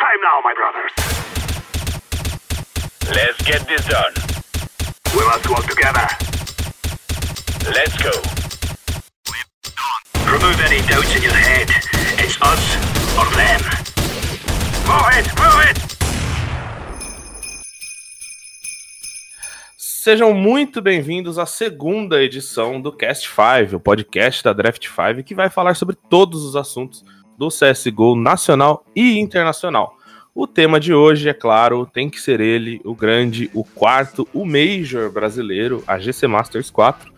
time now, my brothers. Let's get this done. We must work together. Let's go. Remove any doubts in your head. It's us or them. Move it, move it! Sejam muito bem-vindos à segunda edição do Cast 5, o podcast da Draft 5, que vai falar sobre todos os assuntos do CSGO nacional e internacional. O tema de hoje, é claro, tem que ser ele, o grande, o quarto, o Major brasileiro, a GC Masters 4.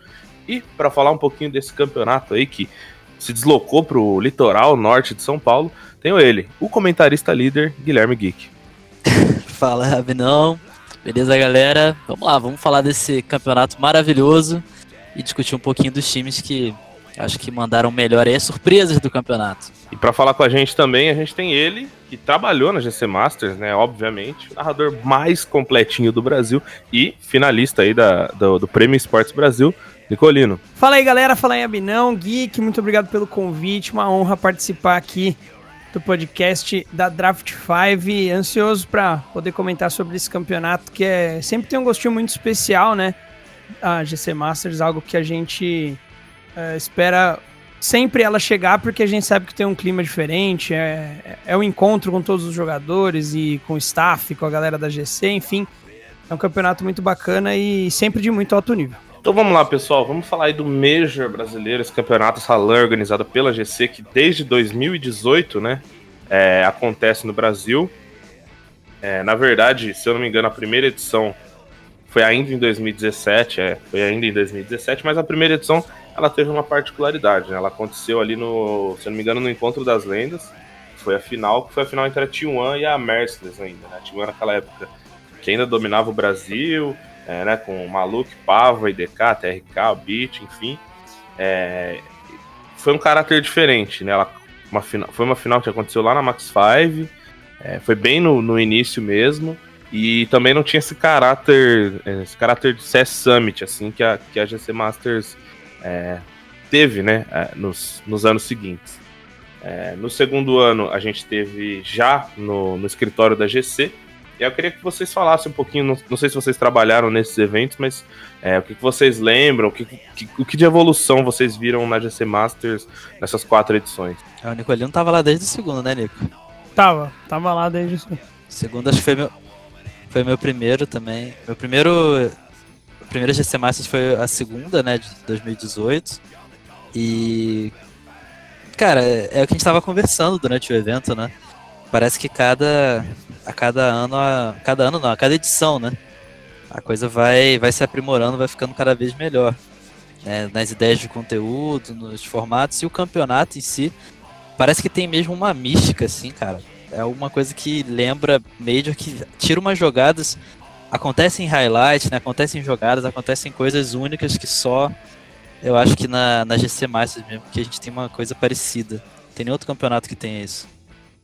E para falar um pouquinho desse campeonato aí que se deslocou para o litoral norte de São Paulo, tenho ele, o comentarista líder Guilherme Geek. Fala, Rabinão. Beleza, galera? Vamos lá, vamos falar desse campeonato maravilhoso e discutir um pouquinho dos times que acho que mandaram melhor aí, as surpresas do campeonato. E para falar com a gente também, a gente tem ele, que trabalhou na GC Masters, né? Obviamente, o narrador mais completinho do Brasil e finalista aí da, do, do Prêmio Esportes Brasil, Nicolino. Fala aí, galera. Fala aí, Abinão, Geek. Muito obrigado pelo convite. Uma honra participar aqui do podcast da Draft 5. Ansioso para poder comentar sobre esse campeonato que é sempre tem um gostinho muito especial, né? A GC Masters, algo que a gente é, espera sempre ela chegar porque a gente sabe que tem um clima diferente, é, é o um encontro com todos os jogadores e com o staff, com a galera da GC, enfim. É um campeonato muito bacana e sempre de muito alto nível. Então vamos lá, pessoal. Vamos falar aí do Major brasileiro, esse campeonato Salão organizado pela GC, que desde 2018, né, é, acontece no Brasil. É, na verdade, se eu não me engano, a primeira edição foi ainda em 2017, é, foi ainda em 2017, mas a primeira edição ela teve uma particularidade, né? Ela aconteceu ali no, se não me engano, no Encontro das Lendas. Foi a final, que foi a final entre a T1 e a Mercedes ainda, né? A T1 naquela época que ainda dominava o Brasil, é, né, com Maluk, Pava, IDK, TRK, Beat, enfim. É, foi um caráter diferente, né? Ela, uma final, foi uma final que aconteceu lá na Max 5, é, foi bem no, no, início mesmo, e também não tinha esse caráter, esse caráter de CS Summit, assim, que a, que a GC Masters é, teve, né, é, nos, nos anos seguintes. É, no segundo ano, a gente teve já no, no escritório da GC, e eu queria que vocês falassem um pouquinho, não, não sei se vocês trabalharam nesses eventos, mas é, o que, que, vocês lembram, o que, que, o que de evolução vocês viram na GC Masters nessas quatro edições? É, o Nicolino tava lá desde o segundo, né, Nico? Tava, tava lá desde o segundo. Segundo, acho que foi meu, foi meu primeiro também. Meu primeiro. A primeira GC Masters foi a segunda, né, de 2018. E. Cara, é o que a gente tava conversando durante o evento, né? Parece que cada, a cada ano, a cada ano não, a cada edição, né? A coisa vai, vai se aprimorando, vai ficando cada vez melhor. Né? Nas ideias de conteúdo, nos formatos e o campeonato em si. Parece que tem mesmo uma mística, assim, cara. É uma coisa que lembra Major, que tira umas jogadas. Acontecem highlights, né? Acontecem jogadas, acontecem coisas únicas que só eu acho que na, na GC Masters mesmo, que a gente tem uma coisa parecida. Tem nem outro campeonato que tenha isso.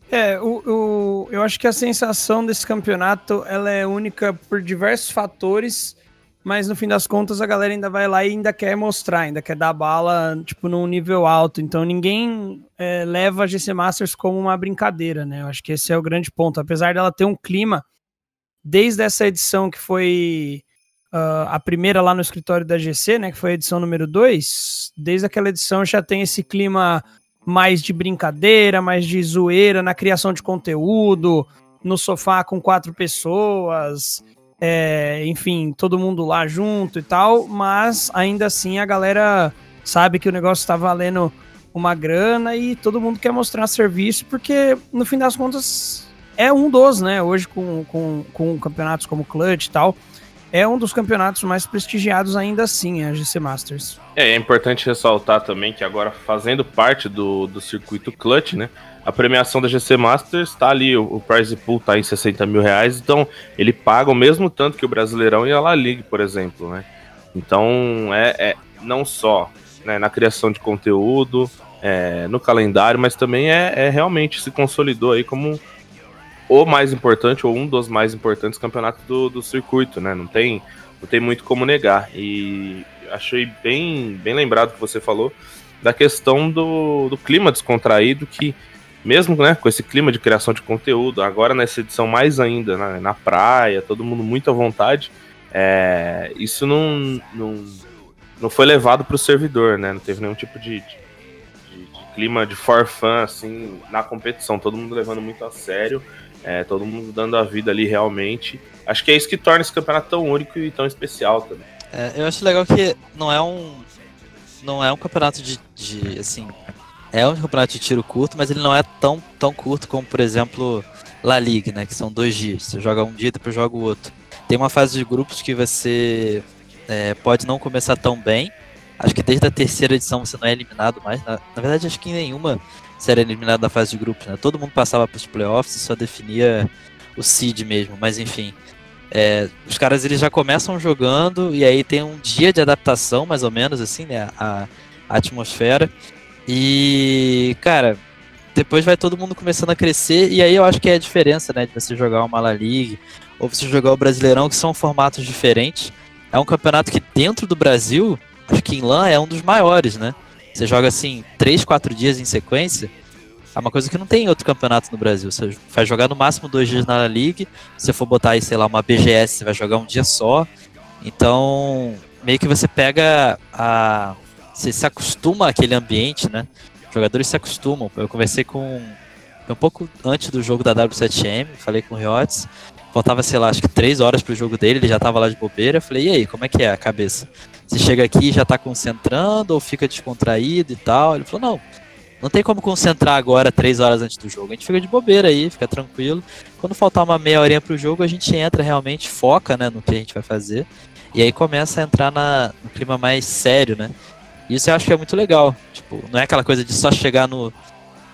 É, o, o, eu acho que a sensação desse campeonato ela é única por diversos fatores, mas no fim das contas a galera ainda vai lá e ainda quer mostrar, ainda quer dar bala, tipo, num nível alto. Então ninguém é, leva a GC Masters como uma brincadeira, né? Eu acho que esse é o grande ponto. Apesar dela ter um clima, desde essa edição que foi uh, a primeira lá no escritório da GC, né? Que foi a edição número 2, desde aquela edição já tem esse clima mais de brincadeira, mais de zoeira na criação de conteúdo, no sofá com quatro pessoas, é, enfim, todo mundo lá junto e tal, mas ainda assim a galera sabe que o negócio está valendo uma grana e todo mundo quer mostrar serviço, porque no fim das contas é um dos, né? Hoje com, com, com campeonatos como Clutch e tal é um dos campeonatos mais prestigiados ainda assim, a GC Masters. É, é importante ressaltar também que agora fazendo parte do, do circuito Clutch, né? A premiação da GC Masters está ali, o, o prize pool tá em 60 mil reais, então ele paga o mesmo tanto que o Brasileirão e a La Liga, por exemplo, né? Então é, é não só né, na criação de conteúdo, é, no calendário, mas também é, é realmente se consolidou aí como o mais importante, ou um dos mais importantes campeonatos do, do circuito, né? Não tem, não tem muito como negar. E achei bem, bem lembrado que você falou da questão do, do clima descontraído que mesmo né, com esse clima de criação de conteúdo, agora nessa edição mais ainda, na, na praia, todo mundo muito à vontade, é, isso não, não, não foi levado para o servidor, né? Não teve nenhum tipo de, de, clima de for fun, assim, na competição. Todo mundo levando muito a sério, é, todo mundo dando a vida ali realmente. Acho que é isso que torna esse campeonato tão único e tão especial também. É, eu acho legal que não é um. Não é um campeonato de, de. assim. É um campeonato de tiro curto, mas ele não é tão, tão curto como, por exemplo, La Liga, né? Que são dois dias. Você joga um dia, depois joga o outro. Tem uma fase de grupos que você é, pode não começar tão bem. Acho que desde a terceira edição você não é eliminado mais. Na, na verdade, acho que em nenhuma era eliminado da fase de grupos, né? Todo mundo passava para os playoffs e só definia o seed mesmo. Mas enfim, é, os caras eles já começam jogando e aí tem um dia de adaptação, mais ou menos, assim, né? A, a atmosfera. E, cara, depois vai todo mundo começando a crescer e aí eu acho que é a diferença, né? De você jogar uma La League ou você jogar o Brasileirão, que são formatos diferentes. É um campeonato que dentro do Brasil, acho que em LAN é um dos maiores, né? Você joga assim, 3, 4 dias em sequência. É uma coisa que não tem em outro campeonato no Brasil. Você vai jogar no máximo dois dias na League. Se você for botar aí, sei lá, uma BGS, você vai jogar um dia só. Então, meio que você pega a. Você se acostuma àquele ambiente, né? Os jogadores se acostumam. Eu conversei com. Um pouco antes do jogo da W7M, falei com o Riotes. Faltava, sei lá, acho que três horas pro jogo dele, ele já tava lá de bobeira. Eu falei, e aí, como é que é a cabeça? Você chega aqui e já tá concentrando ou fica descontraído e tal? Ele falou, não, não tem como concentrar agora três horas antes do jogo. A gente fica de bobeira aí, fica tranquilo. Quando faltar uma meia horinha pro jogo, a gente entra realmente, foca né, no que a gente vai fazer. E aí começa a entrar na, no clima mais sério, né? Isso eu acho que é muito legal. Tipo, não é aquela coisa de só chegar no,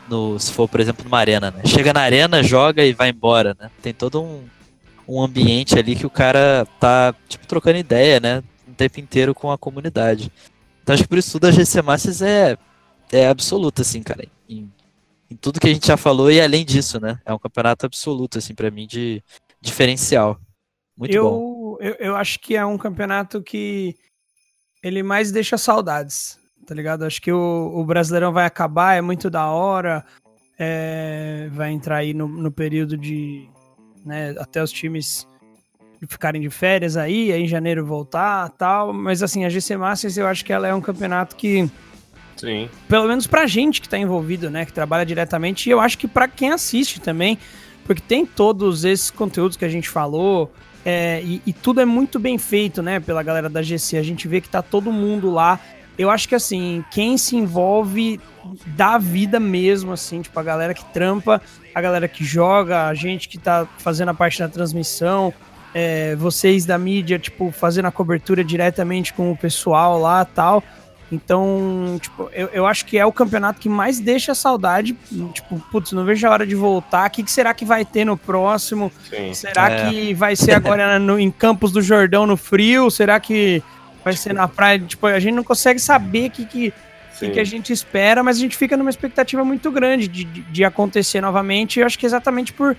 no se for, por exemplo, numa arena, né? Chega na arena, joga e vai embora, né? Tem todo um, um ambiente ali que o cara tá, tipo, trocando ideia, né? O tempo inteiro com a comunidade. Então acho que por isso tudo a GC Masters é, é absoluta, assim, cara. Em, em, tudo que a gente já falou e além disso, né? É um campeonato absoluto, assim, para mim, de diferencial. Muito eu, bom. Eu, eu acho que é um campeonato que ele mais deixa saudades, tá ligado? Acho que o, o Brasileirão vai acabar, é muito da hora. É, vai entrar aí no, no período de, né? Até os times ficarem de férias aí, aí em janeiro voltar tal. Mas assim, a GC Masters eu acho que ela é um campeonato que. Sim. Pelo menos pra gente que tá envolvido, né? Que trabalha diretamente, e eu acho que pra quem assiste também, porque tem todos esses conteúdos que a gente falou. É, e, e, tudo é muito bem feito, né, pela galera da GC. A gente vê que tá todo mundo lá. Eu acho que assim, quem se envolve dá vida mesmo, assim, tipo, a galera que trampa a galera que joga, a gente que tá fazendo a parte da transmissão, é, vocês da mídia, tipo, fazendo a cobertura diretamente com o pessoal lá tal. Então, tipo, eu, eu acho que é o campeonato que mais deixa saudade. Tipo, putz, não vejo a hora de voltar. O que, que será que vai ter no próximo? Sim. Será é. que vai ser agora no, em Campos do Jordão no frio? Será que vai ser na praia? Tipo, a gente não consegue saber que, que Sim. que a gente espera, mas a gente fica numa expectativa muito grande de, de, de acontecer novamente. E eu acho que exatamente por,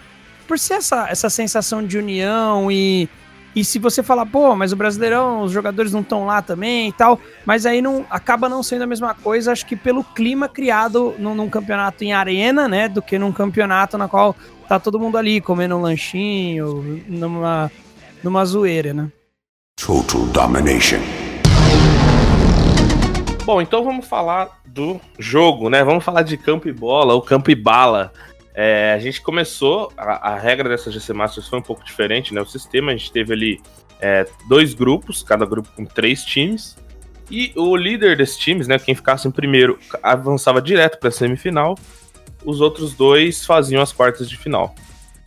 por ser essa, essa sensação de união e, e se você falar, pô, mas o Brasileirão, os jogadores não estão lá também e tal, mas aí não acaba não sendo a mesma coisa, acho que pelo clima criado num, num campeonato em arena, né, do que num campeonato na qual tá todo mundo ali comendo um lanchinho, numa, numa zoeira, né? Total Domination. Bom, então vamos falar do jogo, né? Vamos falar de campo e bola, ou campo e bala. É, a gente começou, a, a, regra dessa GC Masters foi um pouco diferente, né? O sistema, a gente teve ali é, dois grupos, cada grupo com três times. E o líder desses times, né? Quem ficasse em primeiro avançava direto para a semifinal. Os outros dois faziam as quartas de final.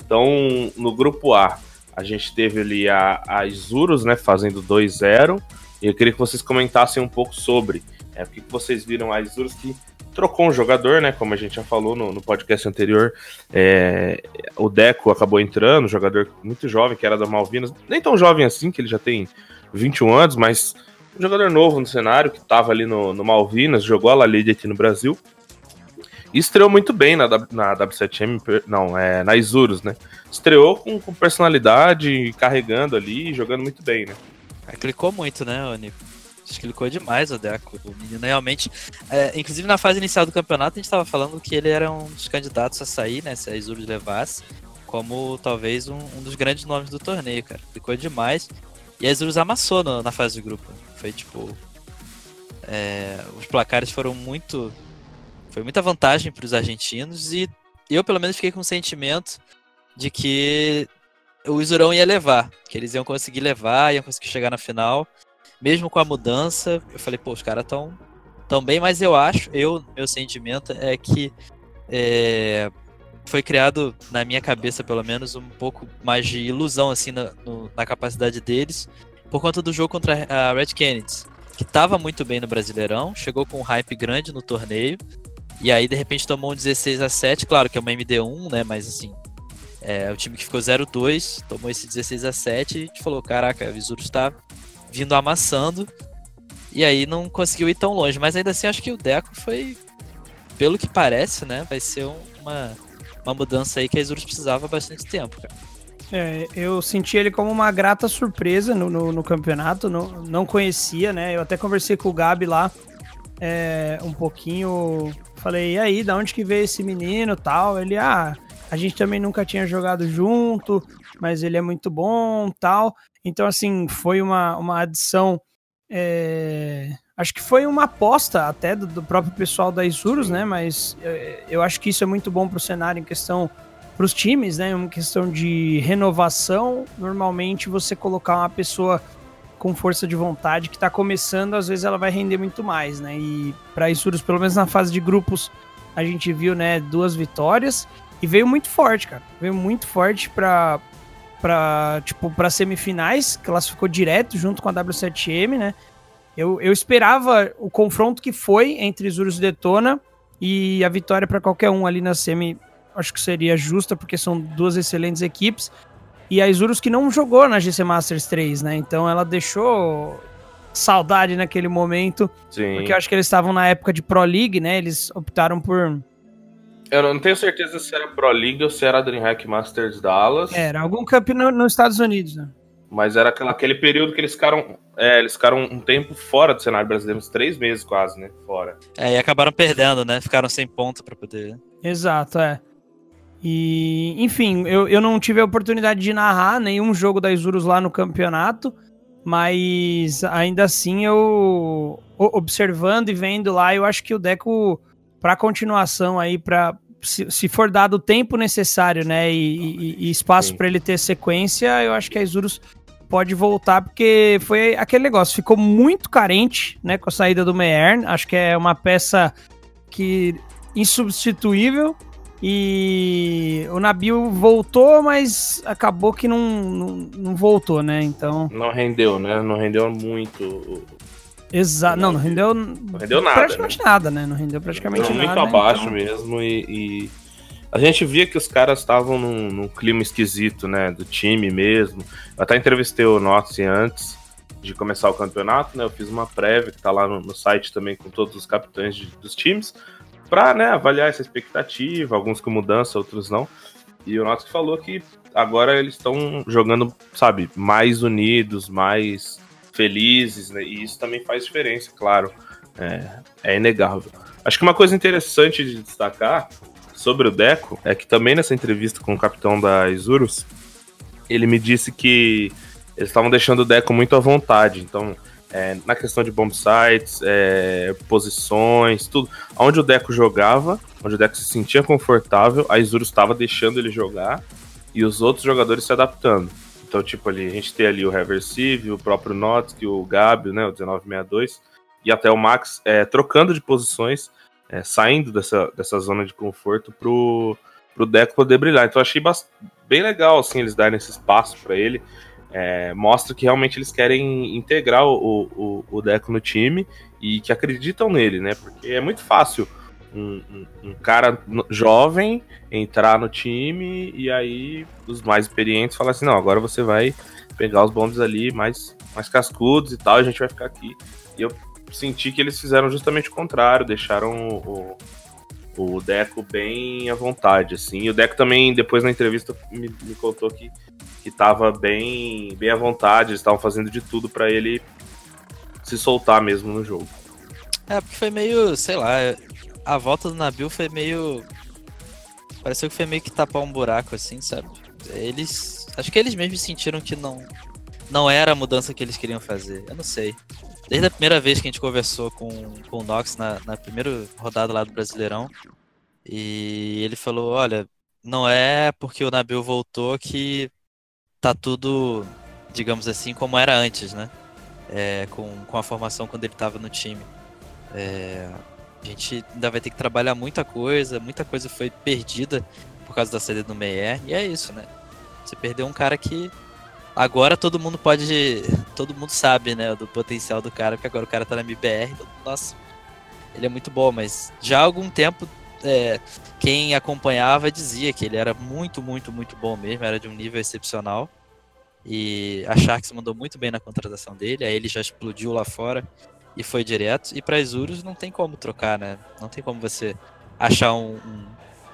Então, no grupo A, a gente teve ali a, a Isurus, né? Fazendo 2-0. E eu queria que vocês comentassem um pouco sobre é, o que vocês viram a Isurus que trocou um jogador, né? Como a gente já falou no, no podcast anterior, é, o Deco acabou entrando, um jogador muito jovem, que era da Malvinas, nem tão jovem assim, que ele já tem 21 anos, mas um jogador novo no cenário, que estava ali no, no, Malvinas, jogou a La Liga aqui no Brasil. E estreou muito bem na, na W7M, não, é, na Isurus, né? Estreou com, com personalidade, carregando ali, jogando muito bem, né? Clicou muito, né, Nico? Explicou demais o Deco. O menino realmente. É, inclusive na fase inicial do campeonato, a gente estava falando que ele era um dos candidatos a sair, né? Se a Isurus levasse, como talvez um, um, dos grandes nomes do torneio, cara. Ficou demais. E a Isurus amassou no, na fase de grupo. Foi tipo. É, os placares foram muito. Foi muita vantagem para os argentinos e eu, pelo menos, fiquei com o sentimento de que o Isurão ia levar, que eles iam conseguir levar, iam conseguir chegar na final, mesmo com a mudança. Eu falei, pô, os caras estão tão bem, mas eu acho, eu, meu sentimento é que é, foi criado na minha cabeça, pelo menos, um pouco mais de ilusão assim na, no, na capacidade deles, por conta do jogo contra a Red Kennedy, que estava muito bem no Brasileirão, chegou com um hype grande no torneio, e aí de repente tomou um 16 a 7, claro que é uma MD1, né, mas assim, é, o time que ficou 0-2 tomou esse 16 a 7 e falou: caraca, a Visurus está vindo amassando. E aí não conseguiu ir tão longe. Mas ainda assim, acho que o Deco foi, pelo que parece, né? Vai ser uma, uma mudança aí que a Isurus precisava há bastante tempo, cara. É, eu senti ele como uma grata surpresa no, no, no, campeonato, não, não conhecia, né? Eu até conversei com o Gabi lá é, um pouquinho. Falei, e aí, da onde que veio esse menino tal? Ele, ah, a gente também nunca tinha jogado junto, mas ele é muito bom tal. Então, assim, foi uma, uma adição. É... Acho que foi uma aposta até do, do próprio pessoal da Isurus, né? Mas é, eu acho que isso é muito bom para o cenário em questão para os times, né? Uma questão de renovação. Normalmente, você colocar uma pessoa com força de vontade que está começando, às vezes ela vai render muito mais, né? E para Isurus, pelo menos na fase de grupos, a gente viu, né, duas vitórias e veio muito forte, cara. Veio muito forte pra, pra, tipo, pra semifinais, classificou direto junto com a W7M, né? Eu, eu esperava o confronto que foi entre Isurus e Detona e a vitória para qualquer um ali na semi, acho que seria justa, porque são duas excelentes equipes. E a Isurus que não jogou na GC Masters 3, né? Então ela deixou saudade naquele momento. Sim. Porque eu acho que eles estavam na época de Pro League, né? Eles optaram por eu não tenho certeza se era Pro League ou se era DreamHack Masters Dallas. Era algum camp no, nos Estados Unidos, né? Mas era aquela, aquele período que eles ficaram. É, eles ficaram um tempo fora do cenário brasileiro, uns três meses quase, né? Fora. É, e acabaram perdendo, né? Ficaram sem ponto para poder. Exato, é. E, enfim, eu, eu não tive a oportunidade de narrar nenhum jogo da Isurus lá no campeonato, mas ainda assim eu observando e vendo lá, eu acho que o Deco para continuação aí, para se, se, for dado o tempo necessário, né, e, e, e espaço para ele ter sequência, eu acho que a Isurus pode voltar, porque foi aquele negócio, ficou muito carente, né, com a saída do Meyern, acho que é uma peça que insubstituível, e o Nabil voltou, mas acabou que não, não, não voltou, né, então... Não rendeu, né, não rendeu muito Exato. Não, não rendeu. Não rendeu nada. Praticamente né? nada, né? Não rendeu praticamente não, nada. Muito abaixo então... mesmo e, e, A gente via que os caras estavam num, num, clima esquisito, né? Do time mesmo. Eu até entrevistei o Notzi antes de começar o campeonato, né? Eu fiz uma prévia que tá lá no, no site também com todos os capitães de, dos times para né, avaliar essa expectativa, alguns com mudança, outros não. E o Notzi falou que agora eles estão jogando, sabe, mais unidos, mais felizes, né? E isso também faz diferença, claro. É, é inegável. Acho que uma coisa interessante de destacar sobre o Deco é que também nessa entrevista com o capitão da Isurus, ele me disse que eles estavam deixando o Deco muito à vontade. Então, é, na questão de bomb sites, é, posições, tudo. Onde o Deco jogava, onde o Deco se sentia confortável, a Isurus estava deixando ele jogar e os outros jogadores se adaptando. Então, tipo, ali, a gente tem ali o Reversive, o próprio Notsky, o Gabi, né, o 1962, e até o Max é, trocando de posições, é, saindo dessa, dessa zona de conforto pro, pro Deco poder brilhar. Então, achei bem legal, assim, eles darem esse espaço para ele. É, mostra que realmente eles querem integrar o, o, o Deco no time e que acreditam nele, né? Porque é muito fácil um, um, cara jovem entrar no time e aí os mais experientes falam assim, não, agora você vai pegar os bombes ali mais, mais cascudos e tal, a gente vai ficar aqui. E eu senti que eles fizeram justamente o contrário, deixaram o, o Deco bem à vontade, assim. E o Deco também, depois na entrevista, me, me contou que, que tava bem, bem à vontade, eles estavam fazendo de tudo para ele se soltar mesmo no jogo. É, porque foi meio, sei lá, a volta do Nabil foi meio. Pareceu que foi meio que tapar um buraco, assim, sabe? Eles. Acho que eles mesmos sentiram que não. Não era a mudança que eles queriam fazer. Eu não sei. Desde a primeira vez que a gente conversou com, com o Nox na, na primeira rodada lá do Brasileirão. E ele falou: olha, não é porque o Nabil voltou que tá tudo, digamos assim, como era antes, né? É, com, com a formação quando ele estava no time. É, a gente ainda vai ter que trabalhar muita coisa, muita coisa foi perdida por causa da saída do Meyer, e é isso, né? Você perdeu um cara que agora todo mundo pode. Todo mundo sabe, né, do potencial do cara, porque agora o cara tá na MBR. Nossa, ele é muito bom, mas já há algum tempo é, quem acompanhava dizia que ele era muito, muito, muito bom mesmo, era de um nível excepcional. E a Sharks mandou muito bem na contratação dele, aí ele já explodiu lá fora e foi direto. E para Isurus não tem como trocar, né? Não tem como você achar um, um,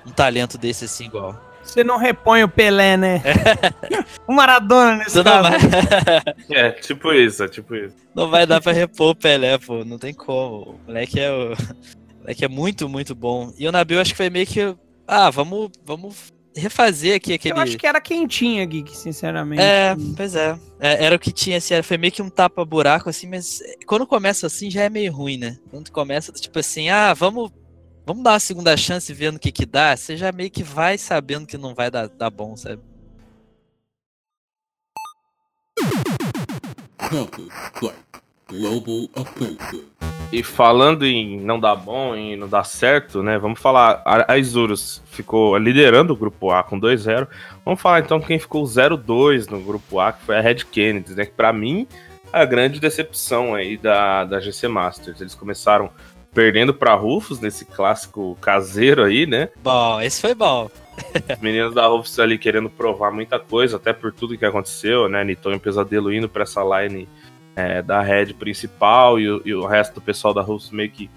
um talento desse assim igual. Você não repõe o Pelé, né? o Maradona nesse Não caso. vai, É, tipo isso, é tipo isso. não vai dar pra repor o Pelé, pô. Não tem como. O moleque é, o... o moleque é muito, muito bom. E o Nabil acho que foi meio que. Ah, vamos, vamos refazer aqui aquele. Eu acho que era quentinha, Geek, sinceramente. É, pois é. É, Era o que tinha, assim, era- foi meio que um tapa-buraco, assim, mas quando começa assim já é meio ruim, né? Quando começa, tipo assim, ah, vamos, vamos dar uma segunda chance e ver no que que dá, você já meio que vai sabendo que não vai dar, dar bom, sabe? Counter Strike Global Offensive. E falando em não dar bom e não dar certo, né? Vamos falar. A a Isurus ficou liderando o grupo A com 2-0. Vamos falar então quem ficou 0-2 no grupo A, que foi a Red Kennedy, né? Que pra mim a grande decepção aí da, da GC Masters. Eles começaram perdendo pra Rufus nesse clássico caseiro aí, né? Bom, esse foi bom. Os meninos da Rufus ali querendo provar muita coisa, até por tudo que aconteceu, né? Niton e Pesadelo indo pra essa line é, da Red principal e, o- e o resto do pessoal da Rufus meio que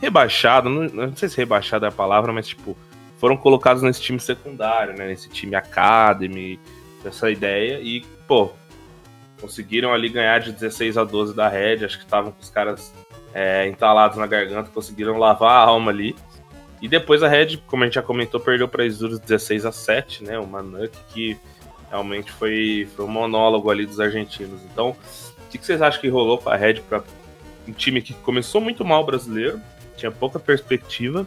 rebaixado. Não, não sei se rebaixado é a palavra, mas tipo, foram colocados nesse time secundário, né? Nesse time Academy, essa ideia. E, pô, conseguiram ali ganhar de 16 a 12 da Red. Acho que estavam com os caras é, entalados na garganta, conseguiram lavar a alma ali. E depois a Red, como a gente já comentou, perdeu para Isurus 16 a 7, né? Uma Nuke que realmente foi, foi um monólogo ali dos argentinos. Então, o que, vocês acham que rolou com a Red para um time que começou muito mal brasileiro, tinha pouca perspectiva,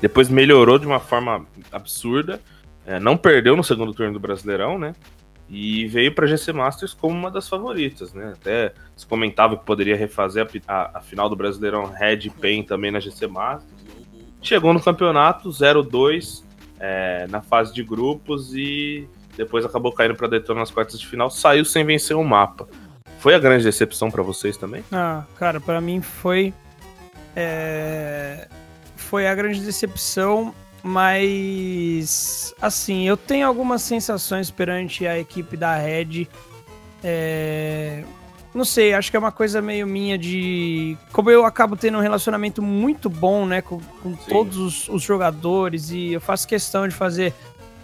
depois melhorou de uma forma absurda, é, não perdeu no segundo turno do Brasileirão, né? E veio para GC Masters como uma das favoritas, né? Até se comentava que poderia refazer a, a- a final do Brasileirão Red PEN também na GC Masters. Chegou no campeonato 0-2 é, na fase de grupos e depois acabou caindo para Daytona nas quartas de final, saiu sem vencer o mapa. Foi a grande decepção para vocês também? Ah, cara, pra mim foi. é, Foi a grande decepção, mas. Assim, eu tenho algumas sensações perante a equipe da Red. É, Não sei, acho que é uma coisa meio minha de. Como eu acabo tendo um relacionamento muito bom, né, com, com todos os, os jogadores, e eu faço questão de fazer.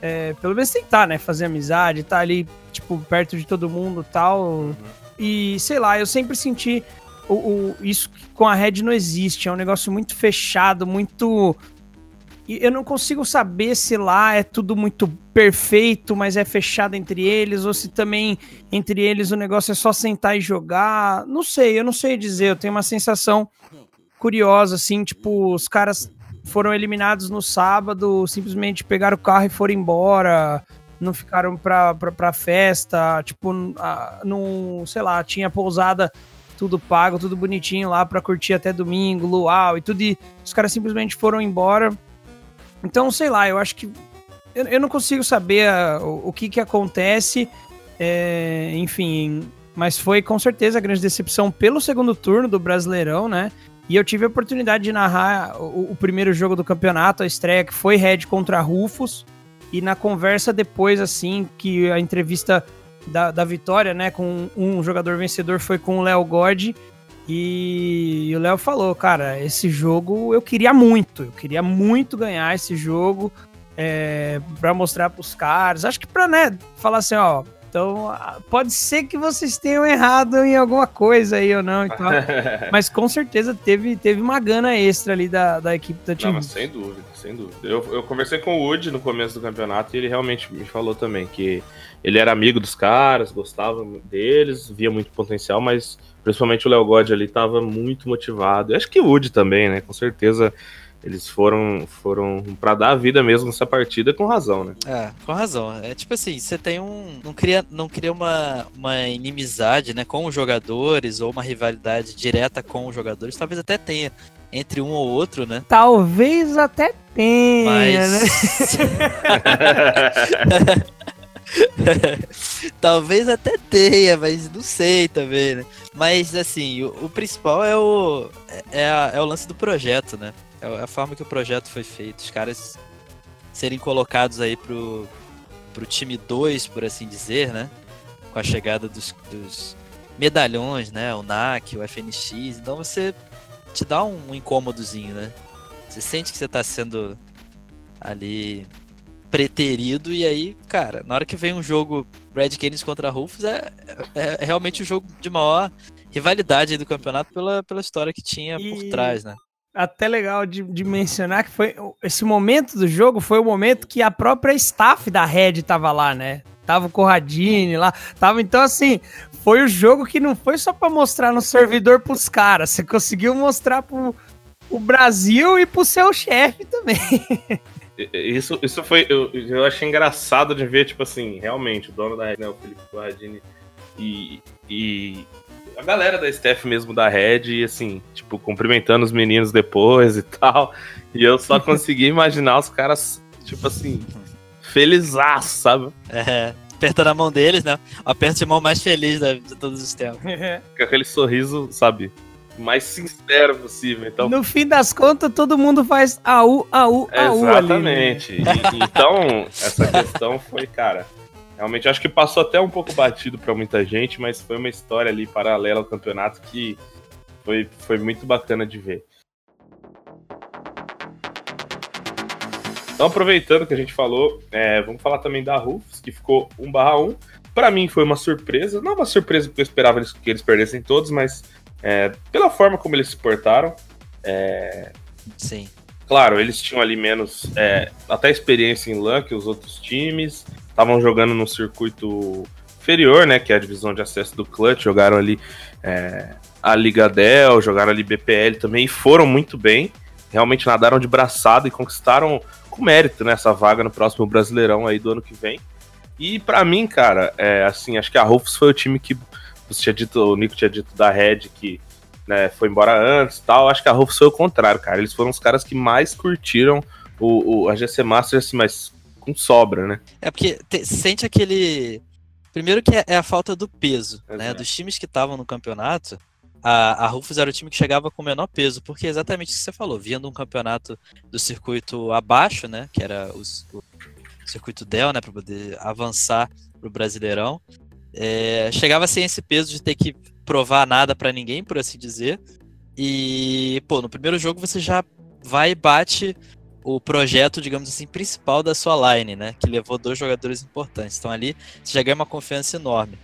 é, pelo menos tentar, né? Fazer amizade, estar ali, tipo, perto de todo mundo e tal. E sei lá, eu sempre senti o, o- isso com a Red não existe. É um negócio muito fechado, muito. Eu não consigo saber se lá é tudo muito perfeito, mas é fechado entre eles, ou se também entre eles o negócio é só sentar e jogar. Não sei, eu não sei dizer. Eu tenho uma sensação curiosa, assim, tipo, os caras foram eliminados no sábado, simplesmente pegaram o carro e foram embora não ficaram pra, festa, tipo, não, sei lá, tinha pousada tudo pago, tudo bonitinho lá pra curtir até domingo, luau e tudo, e os caras simplesmente foram embora. Então, sei lá, eu acho que eu, eu não consigo saber ah, o, o que que acontece, é, enfim, mas foi com certeza a grande decepção pelo segundo turno do Brasileirão, né? E eu tive a oportunidade de narrar o, o primeiro jogo do campeonato, a estreia que foi Red contra Rufus. E na conversa depois, assim, que a entrevista da, da vitória, né, com um jogador vencedor foi com o Léo God. E, o Léo falou, cara, esse jogo eu queria muito, eu queria muito ganhar esse jogo é, para mostrar pros caras. Acho que pra, né, falar assim, ó, Então, pode ser que vocês tenham errado em alguma coisa aí ou não e tal. mas com certeza teve, teve uma gana extra ali da, da equipe da Team mas sem dúvida, sem dúvida. Eu, eu conversei com o Wood no começo do campeonato e ele realmente me falou também que ele era amigo dos caras, gostava deles, via muito potencial, mas principalmente o Léo God ali tava muito motivado. E acho que o Wood também, né? Com certeza eles foram foram para dar a vida mesmo nessa partida com razão, né? É, com razão. É tipo assim, você tem um. Não cria, não cria uma, uma inimizade né, com os jogadores ou uma rivalidade direta com os jogadores. Talvez até tenha entre um ou outro, né? Talvez até tenha, né? Mas. Talvez até tenha, mas não sei também, né? Mas assim, o, o principal é o. É, a- é o lance do projeto, né? É a forma que o projeto foi feito. Os caras serem colocados aí pro, pro time 2, por assim dizer, né? Com a chegada dos, dos medalhões, né? O NAC, o FNX. Então você te dá um incômodozinho, né? Você sente que você tá sendo ali preterido e aí, cara, na hora que vem um jogo Red Canids contra Rufus é, é, é realmente o jogo de maior rivalidade do campeonato pela, pela história que tinha por E- trás, né? Até legal de, de mencionar que foi esse momento do jogo foi o momento que a própria staff da Red tava lá, né? Tava o Corradini lá, tava então assim, foi o jogo que não foi só pra mostrar no servidor pros caras, você conseguiu mostrar pro o Brasil e pro seu chefe também. Isso, isso foi. Eu, eu achei engraçado de ver, tipo assim, realmente, o dono da Red, né, o Felipe Corradini, e, e a galera da staff mesmo da Red, e assim, tipo, cumprimentando os meninos depois e tal. E eu só consegui imaginar os caras, tipo assim, felizaço, sabe? É, apertando a mão deles, né? O aperto de mão mais feliz da- de todos os tempos. Com aquele sorriso, sabe? Mais sincero possível. Então, no fim das contas, todo mundo faz AU, AU, AU ali. né? Exatamente. E- então, essa questão foi, cara. Realmente, acho que passou até um pouco batido pra muita gente, mas foi uma história ali paralela ao campeonato que foi, foi muito bacana de ver. Então, aproveitando que a gente falou, é, vamos falar também da Rufus, que ficou 1/1. Pra mim foi uma surpresa, não uma surpresa porque eu esperava eles- que eles perdessem todos, mas é, pela forma como eles se portaram. É, Sim. Claro, eles tinham ali menos é, até experiência em LAN que os outros times. Estavam jogando no circuito inferior, né? Que é a divisão de acesso do Clutch. Jogaram ali é, a Liga Dell, jogaram ali BPL também e foram muito bem. Realmente nadaram de braçada e conquistaram com mérito né, essa vaga no próximo Brasileirão aí do ano que vem. E pra mim, cara, é, assim, acho que a Rufus foi o time que você tinha dito, o Nico tinha dito da Red que né, foi embora antes tal. Acho que a Rufus foi o contrário, cara. Eles foram os caras que mais curtiram o, o- a GC Masters, assim, mas com sobra, né? É porque te- sente aquele. Primeiro que é, é a falta do peso, né? Dos times que estavam no campeonato, a, a Rufus era o time que chegava com o menor peso, porque é exatamente o que você falou, vindo um campeonato do circuito abaixo, né? Que era os- o, circuito Dell, né? Para poder avançar pro Brasileirão. é, chegava sem esse peso de ter que provar nada pra ninguém, por assim dizer. E, pô, no primeiro jogo você já vai e bate o projeto, digamos assim, principal da sua line, né? Que levou dois jogadores importantes. Então ali você já ganha uma confiança enorme.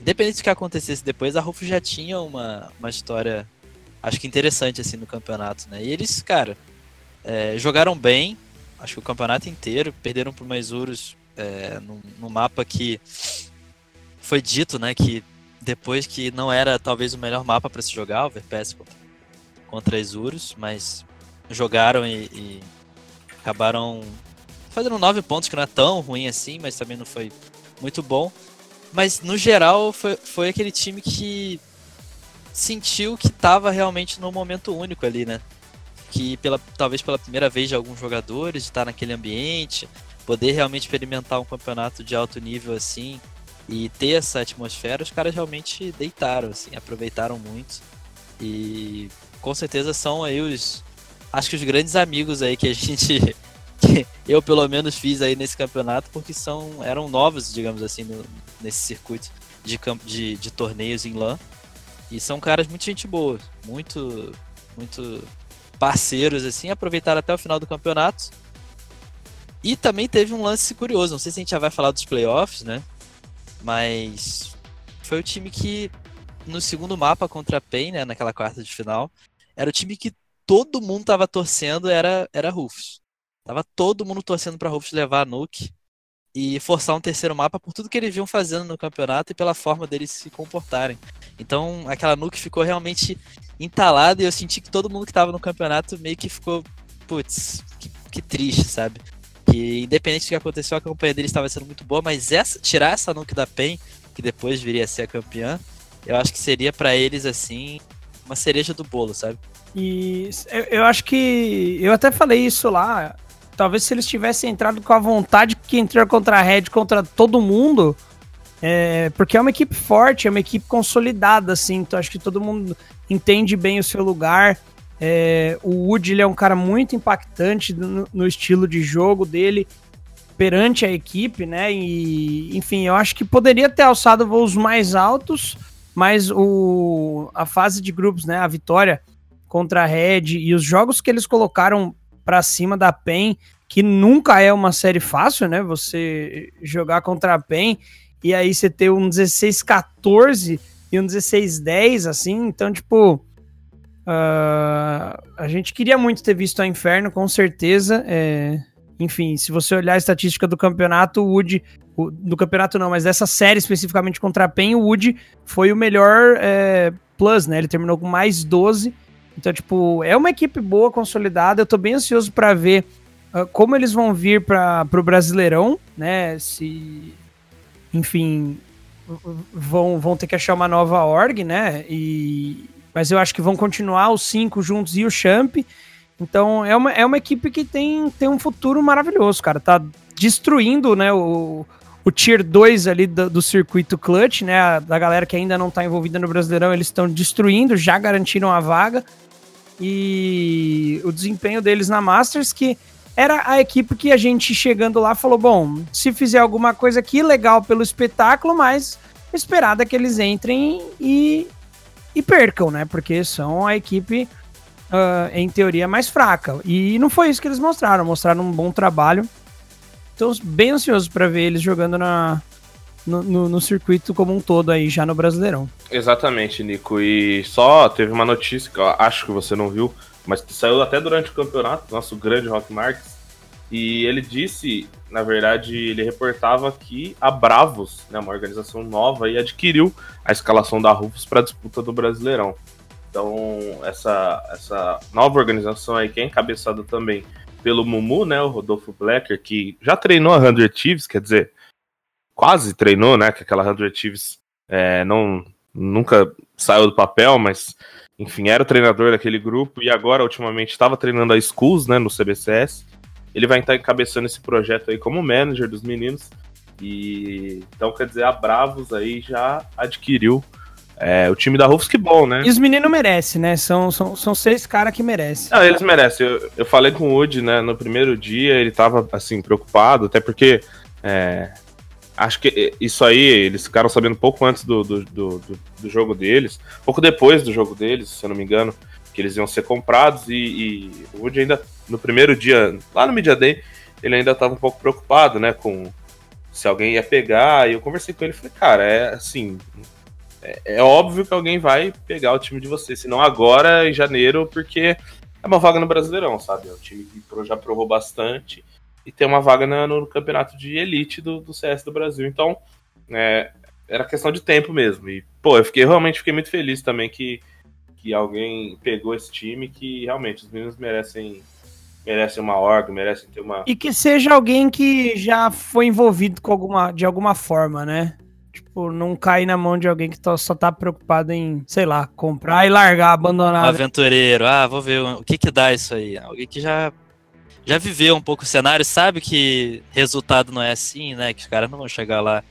Independente do que acontecesse depois, a Rufus já tinha uma, uma história, acho que interessante, assim, no campeonato, né? E eles, cara, é, jogaram bem, acho que o campeonato inteiro, perderam por mais Urus é, num, num mapa que foi dito, né, que depois que não era talvez o melhor mapa para se jogar, o VPS contra, contra Isurus, mas jogaram e, e acabaram fazendo nove pontos, que não é tão ruim assim, mas também não foi muito bom. Mas no geral foi, foi aquele time que sentiu que estava realmente num momento único ali, né? Que pela, talvez pela primeira vez de alguns jogadores, de estar naquele ambiente, poder realmente experimentar um campeonato de alto nível assim e ter essa atmosfera, os caras realmente deitaram, assim, aproveitaram muito. E com certeza são aí os. Acho que os grandes amigos aí que a gente. que eu pelo menos fiz aí nesse campeonato, porque são eram novos, digamos assim, no- nesse circuito de, de, de torneios em LAN. E são caras muito gente boa, muito, muito parceiros, assim, aproveitaram até o final do campeonato. E também teve um lance curioso, não sei se a gente já vai falar dos playoffs, né? Mas foi o time que, no segundo mapa contra a PEN, né, naquela quarta de final, era o time que todo mundo tava torcendo, era, era Rufus. Tava todo mundo torcendo pra Rufus levar a Nuke e forçar um terceiro mapa por tudo que eles vinham fazendo no campeonato e pela forma deles se comportarem. Então aquela Nuke ficou realmente entalada e eu senti que todo mundo que tava no campeonato meio que ficou, putz, que, que triste, sabe? Que independente do que aconteceu, a campanha deles estava sendo muito boa, mas essa, tirar essa Nuke da PEN, que depois viria a ser a campeã, eu acho que seria para eles assim uma cereja do bolo, sabe? E eu, eu acho que. Eu até falei isso lá. Talvez se eles tivessem entrado com a vontade que entraram contra a Red, contra todo mundo. É, porque é uma equipe forte, é uma equipe consolidada, assim. Então acho que todo mundo entende bem o seu lugar. É, o Wood ele é um cara muito impactante no, no, estilo de jogo dele perante a equipe, né? E enfim, eu acho que poderia ter alçado voos mais altos, mas o, a fase de grupos, né? A vitória contra a Red e os jogos que eles colocaram para cima da PEN, que nunca é uma série fácil, né? Você jogar contra a PEN e aí você ter um 16-14 e um 16-10, assim, então, tipo. Uh, a gente queria muito ter visto a Inferno, com certeza. É, enfim, se você olhar a estatística do campeonato, o Wood. Do campeonato não, mas dessa série especificamente contra a PEN, o Wood foi o melhor é, plus, né? Ele terminou com mais 12 então, tipo, é uma equipe boa, consolidada. Eu tô bem ansioso para ver uh, como eles vão vir para o Brasileirão, né? Se, enfim, vão, vão ter que achar uma nova org, né? E, mas eu acho que vão continuar os cinco juntos e o Champ. Então, é uma, é uma equipe que tem, tem um futuro maravilhoso, cara. Tá destruindo, né, o, o Tier 2 ali do, do circuito clutch, né? Da galera que ainda não tá envolvida no Brasileirão, eles estão destruindo, já garantiram a vaga e o desempenho deles na Masters, que era a equipe que a gente chegando lá falou: bom, se fizer alguma coisa aqui, legal pelo espetáculo, mas esperada é que eles entrem e, e percam, né? Porque são a equipe, uh, em teoria, mais fraca. E não foi isso que eles mostraram, mostraram um bom trabalho. Então, bem ansioso para ver eles jogando na, no, no, no, circuito como um todo aí, já no Brasileirão. Exatamente, Nico. E só teve uma notícia que eu acho que você não viu, mas saiu até durante o campeonato, nosso grande Rock Marques. E ele disse, na verdade, ele reportava que a Bravos, né, uma organização nova, e adquiriu a escalação da Rufus para a disputa do Brasileirão. Então, essa, essa nova organização aí, que é encabeçada também pelo Mumu, né, o Rodolfo Blacker, que já treinou a 100 Thieves, quer dizer, quase treinou, né? Que aquela 100 Thieves é, não, nunca saiu do papel, mas enfim, era o treinador daquele grupo e agora, ultimamente, estava treinando a Schools, né, no CBCS. Ele vai estar encabeçando esse projeto aí como manager dos meninos. E então, quer dizer, a Bravos aí já adquiriu é, o time da Rufus, que bom, né? E os meninos merecem, né? São, são, são seis caras que merecem. Não, eles merecem. Eu, eu falei com o Woody, né, no primeiro dia, ele tava, assim, preocupado, até porque é, Acho que isso aí, eles ficaram sabendo pouco antes do, do, do, do, jogo deles, pouco depois do jogo deles, se eu não me engano, que eles iam ser comprados e, e o Woody ainda, no primeiro dia, lá no Media Day, ele ainda estava um pouco preocupado, né, com se alguém ia pegar, e eu conversei com ele e falei, cara, é assim, é, é óbvio que alguém vai pegar o time de você, se não agora, em janeiro, porque é uma vaga no Brasileirão, sabe, é um time que já provou bastante, e ter uma vaga no, no campeonato de elite do, do, CS do Brasil. Então, é, era questão de tempo mesmo. E, pô, eu fiquei realmente fiquei muito feliz também que, que alguém pegou esse time, que realmente os meninos merecem merecem uma org, merecem ter uma. E que seja alguém que já foi envolvido com alguma, de alguma forma, né? Tipo, não cair na mão de alguém que tá, só tá preocupado em, sei lá, comprar e largar, abandonar. Aventureiro, ah, vou ver o que que dá isso aí. Alguém que já já viveu um pouco o cenário, sabe que resultado não é assim, né? Que os caras não vão chegar lá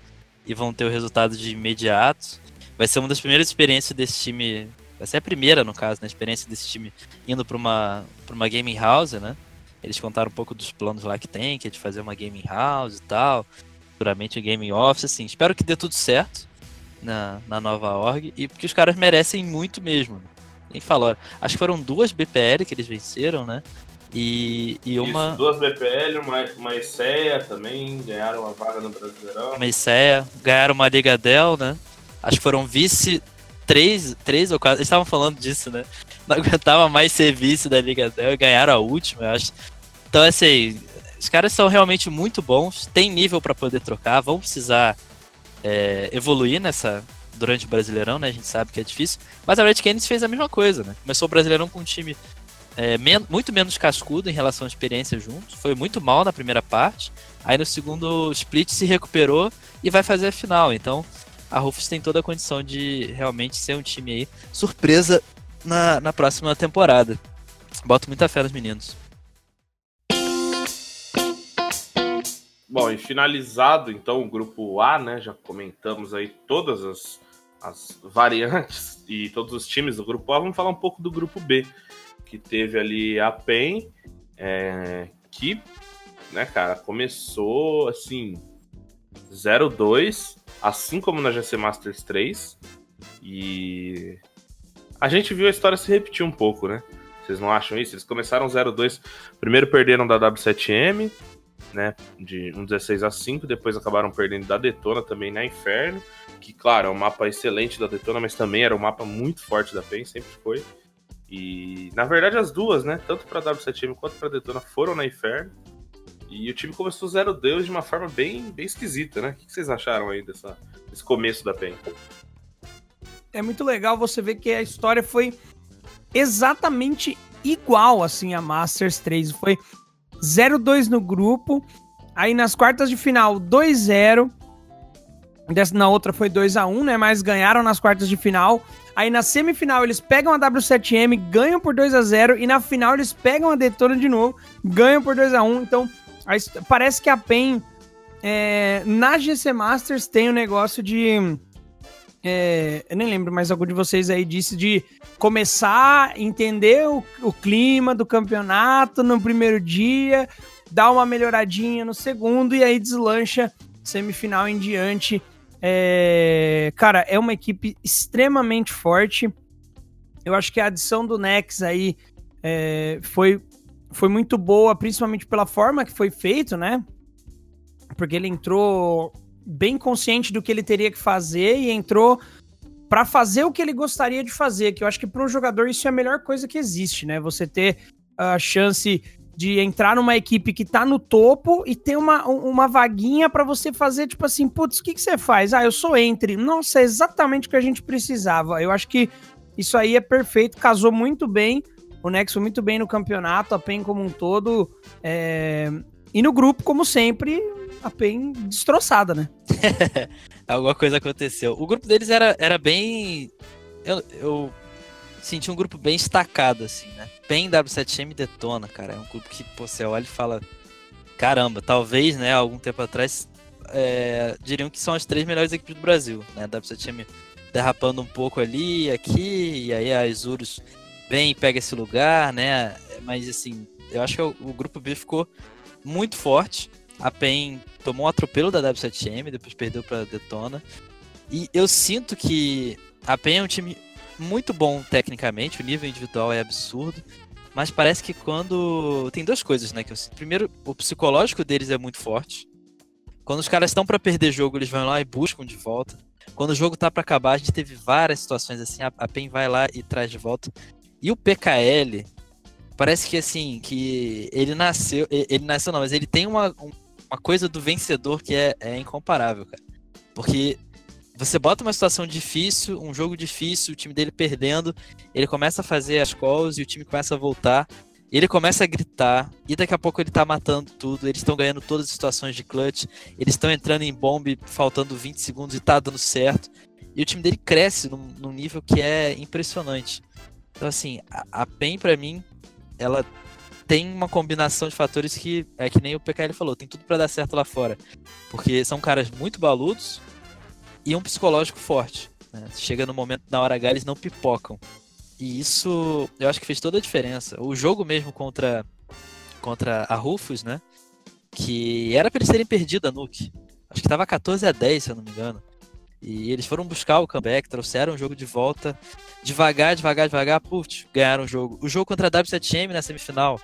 e vão ter o resultado de imediato. Vai ser uma das primeiras experiências desse time, vai ser a primeira, no caso, né? Experiência desse time indo para uma, pra uma gaming house, né? Eles contaram um pouco dos planos lá que tem, que é de fazer uma gaming house e tal. Futuramente um gaming office, assim. Espero que dê tudo certo na, na nova org. E porque os caras merecem muito mesmo. Quem falou? Acho que foram duas BPL que eles venceram, né? E, e Isso, uma, duas BPL, uma, uma ESEA também, ganharam uma vaga no Brasileirão. uma ICEA, ganharam uma Liga Dell, né? Acho que foram vice três, três ou quatro. Eles estavam falando disso, né? Não aguentava mais ser vice da Liga Dell e ganharam a última, eu acho. Então, assim, os caras são realmente muito bons, tem nível para poder trocar, vão precisar é, evoluir nessa durante o Brasileirão, né? A gente sabe que é difícil. Mas a Red Canids fez a mesma coisa, né? Começou o Brasileirão com um time é, men- muito menos cascudo em relação à experiência juntos. Foi muito mal na primeira parte. Aí no segundo split se recuperou e vai fazer a final. Então a Rufus tem toda a condição de realmente ser um time aí surpresa na, na próxima temporada. Boto muita fé nos meninos. Bom, e finalizado então o grupo A, né? Já comentamos aí todas as, as variantes e todos os times do grupo A. Vamos falar um pouco do grupo B, que teve ali a PEN, é, que, né, cara, começou assim 0-2, assim como na GC Masters 3. E a gente viu a história se repetir um pouco, né? Vocês não acham isso? Eles começaram 0-2, primeiro perderam da W7M, né, de um 16 a 5, depois acabaram perdendo da Detona também na Inferno, que claro, é um mapa excelente da Detona, mas também era um mapa muito forte da PEN, sempre foi. E na verdade as duas, né, tanto para W7M quanto para Detona foram na Inferno. E o time começou 0-2 de uma forma bem, bem esquisita, né? O que vocês acharam aí dessa, desse começo da PEN? é muito legal você ver que a história foi exatamente igual assim a Masters 3. Foi 0-2 no grupo. Aí nas quartas de final, 2-0. Dessa- Na outra foi 2x1, né? Mas ganharam nas quartas de final. Aí na semifinal eles pegam a W7M, ganham por 2x0. E na final eles pegam a Detona de novo, ganham por 2x1. Então a parece que a PEN é, na GC Masters tem o negócio de. é, eu nem lembro, mas algum de vocês aí disse de começar a entender o, o clima do campeonato no primeiro dia, dar uma melhoradinha no segundo e aí deslancha semifinal em diante. É, cara, é uma equipe extremamente forte. Eu acho que a adição do Nex aí é, foi, foi muito boa, principalmente pela forma que foi feito, né? Porque ele entrou bem consciente do que ele teria que fazer e entrou para fazer o que ele gostaria de fazer, que eu acho que para um jogador isso é a melhor coisa que existe, né? Você ter a chance de entrar numa equipe que tá no topo e ter uma, um- uma vaguinha para você fazer, tipo assim, putz, o que, que você faz? Ah, eu sou entre. Nossa, é exatamente o que a gente precisava. Eu acho que isso aí é perfeito, casou muito bem. O Nexo muito bem no campeonato, a PEN como um todo. é, E no grupo, como sempre, a PEN destroçada, né? Alguma coisa aconteceu. O grupo deles era, era bem. Eu, eu senti um grupo bem destacado, assim, né? PEN, W7M e Detona, cara. É um grupo que, pô, você olha e fala. Caramba, talvez, né, algum tempo atrás, é, diriam que são as três melhores equipes do Brasil, né? W7M derrapando um pouco ali, aqui, e aí a Isurus vem e pega esse lugar, né? Mas assim, eu acho que o, o grupo B ficou muito forte. A PEN tomou um atropelo da W7M, depois perdeu para Detona. E eu sinto que a PEN é um time muito bom tecnicamente, o nível individual é absurdo. Mas parece que quando. Tem duas coisas, né? Que. Primeiro, o psicológico deles é muito forte. Quando os caras estão para perder jogo, eles vão lá e buscam de volta. Quando o jogo tá para acabar, a gente teve várias situações assim, a, a PEN vai lá e traz de volta. E o PKL, parece que assim, que ele nasceu. Ele nasceu não, mas ele tem uma, um- uma coisa do vencedor que é, é incomparável, cara. Porque você bota uma situação difícil, um jogo difícil, o time dele perdendo, ele começa a fazer as calls e o time começa a voltar. Ele começa a gritar e daqui a pouco ele tá matando tudo. Eles estão ganhando todas as situações de clutch. Eles estão entrando em bomb faltando 20 segundos e tá dando certo. E o time dele cresce num, num nível que é impressionante. Então, assim, a, a PEN pra mim, ela tem uma combinação de fatores que é que nem o PKL falou, tem tudo pra dar certo lá fora. Porque são caras muito baludos e um psicológico forte. né? Chega no momento, na hora H, eles não pipocam. E isso eu acho que fez toda a diferença. O jogo mesmo contra, contra a Rufus, né? Que era pra eles terem perdido a Nuke. Acho que tava 14 a 10, se eu não me engano. E eles foram buscar o comeback, trouxeram o jogo de volta. Devagar, devagar, devagar, putz, ganharam o jogo. O jogo contra a W7M na semifinal.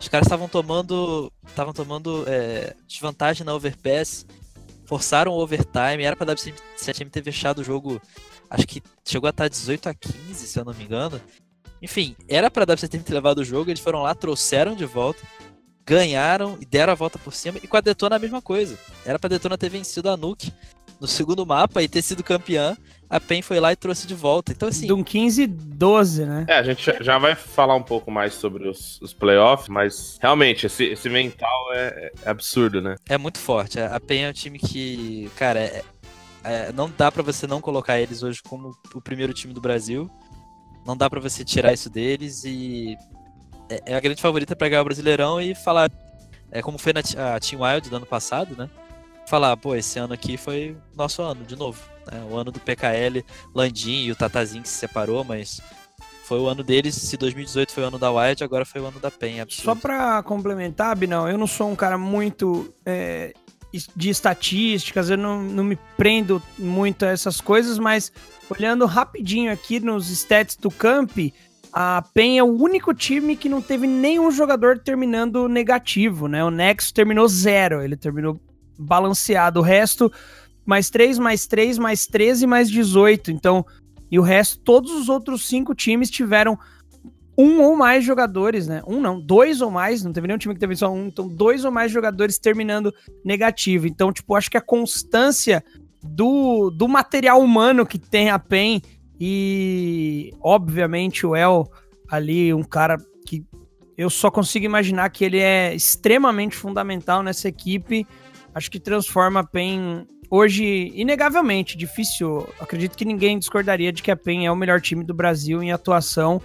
Os caras estavam tomando. Estavam tomando é, desvantagem na overpass. Forçaram o overtime. Era pra WCTM ter fechado o jogo. Acho que chegou a estar 18 a 15, se eu não me engano. Enfim, era pra WCTM ter levado o jogo. Eles foram lá, trouxeram de volta. Ganharam e deram a volta por cima. E com a Detona a mesma coisa. Era pra Detona ter vencido a Nuke no segundo mapa e ter sido campeã a PEN foi lá e trouxe de volta. Então, assim. De um 15 12, né? É, a gente já vai falar um pouco mais sobre os, os playoffs, mas realmente, esse, esse mental é, é, absurdo, né? É muito forte. A PEN é um time que, cara, é, é, não dá para você não colocar eles hoje como o primeiro time do Brasil. Não dá para você tirar isso deles e é, é a grande favorita para ganhar o Brasileirão e falar é como foi na a Team Wild do ano passado, né? Falar, pô, esse ano aqui foi nosso ano de novo. Né? O ano do PKL, Landim e o Tatazinho que se separou, mas foi o ano deles. Se 2018 foi o ano da Wild, agora foi o ano da PEN. Só para complementar, Binão, eu não sou um cara muito é, de estatísticas, eu não, não me prendo muito a essas coisas, mas olhando rapidinho aqui nos stats do Camp, a PEN é o único time que não teve nenhum jogador terminando negativo, né? O Nexus terminou zero, ele terminou balanceado. O resto mais 3, mais 3, mais 13, mais 18. Então, e o resto, todos os outros cinco times tiveram um ou mais jogadores, né? Um não, dois ou mais, não teve nenhum time que teve só um, então dois ou mais jogadores terminando negativo. Então, tipo, acho que a constância do, do material humano que tem a PEN e, obviamente, o El ali, um cara que eu só consigo imaginar que ele é extremamente fundamental nessa equipe. Acho que transforma a PEN hoje, inegavelmente, difícil. Acredito que ninguém discordaria de que a PEN é o melhor time do Brasil em atuação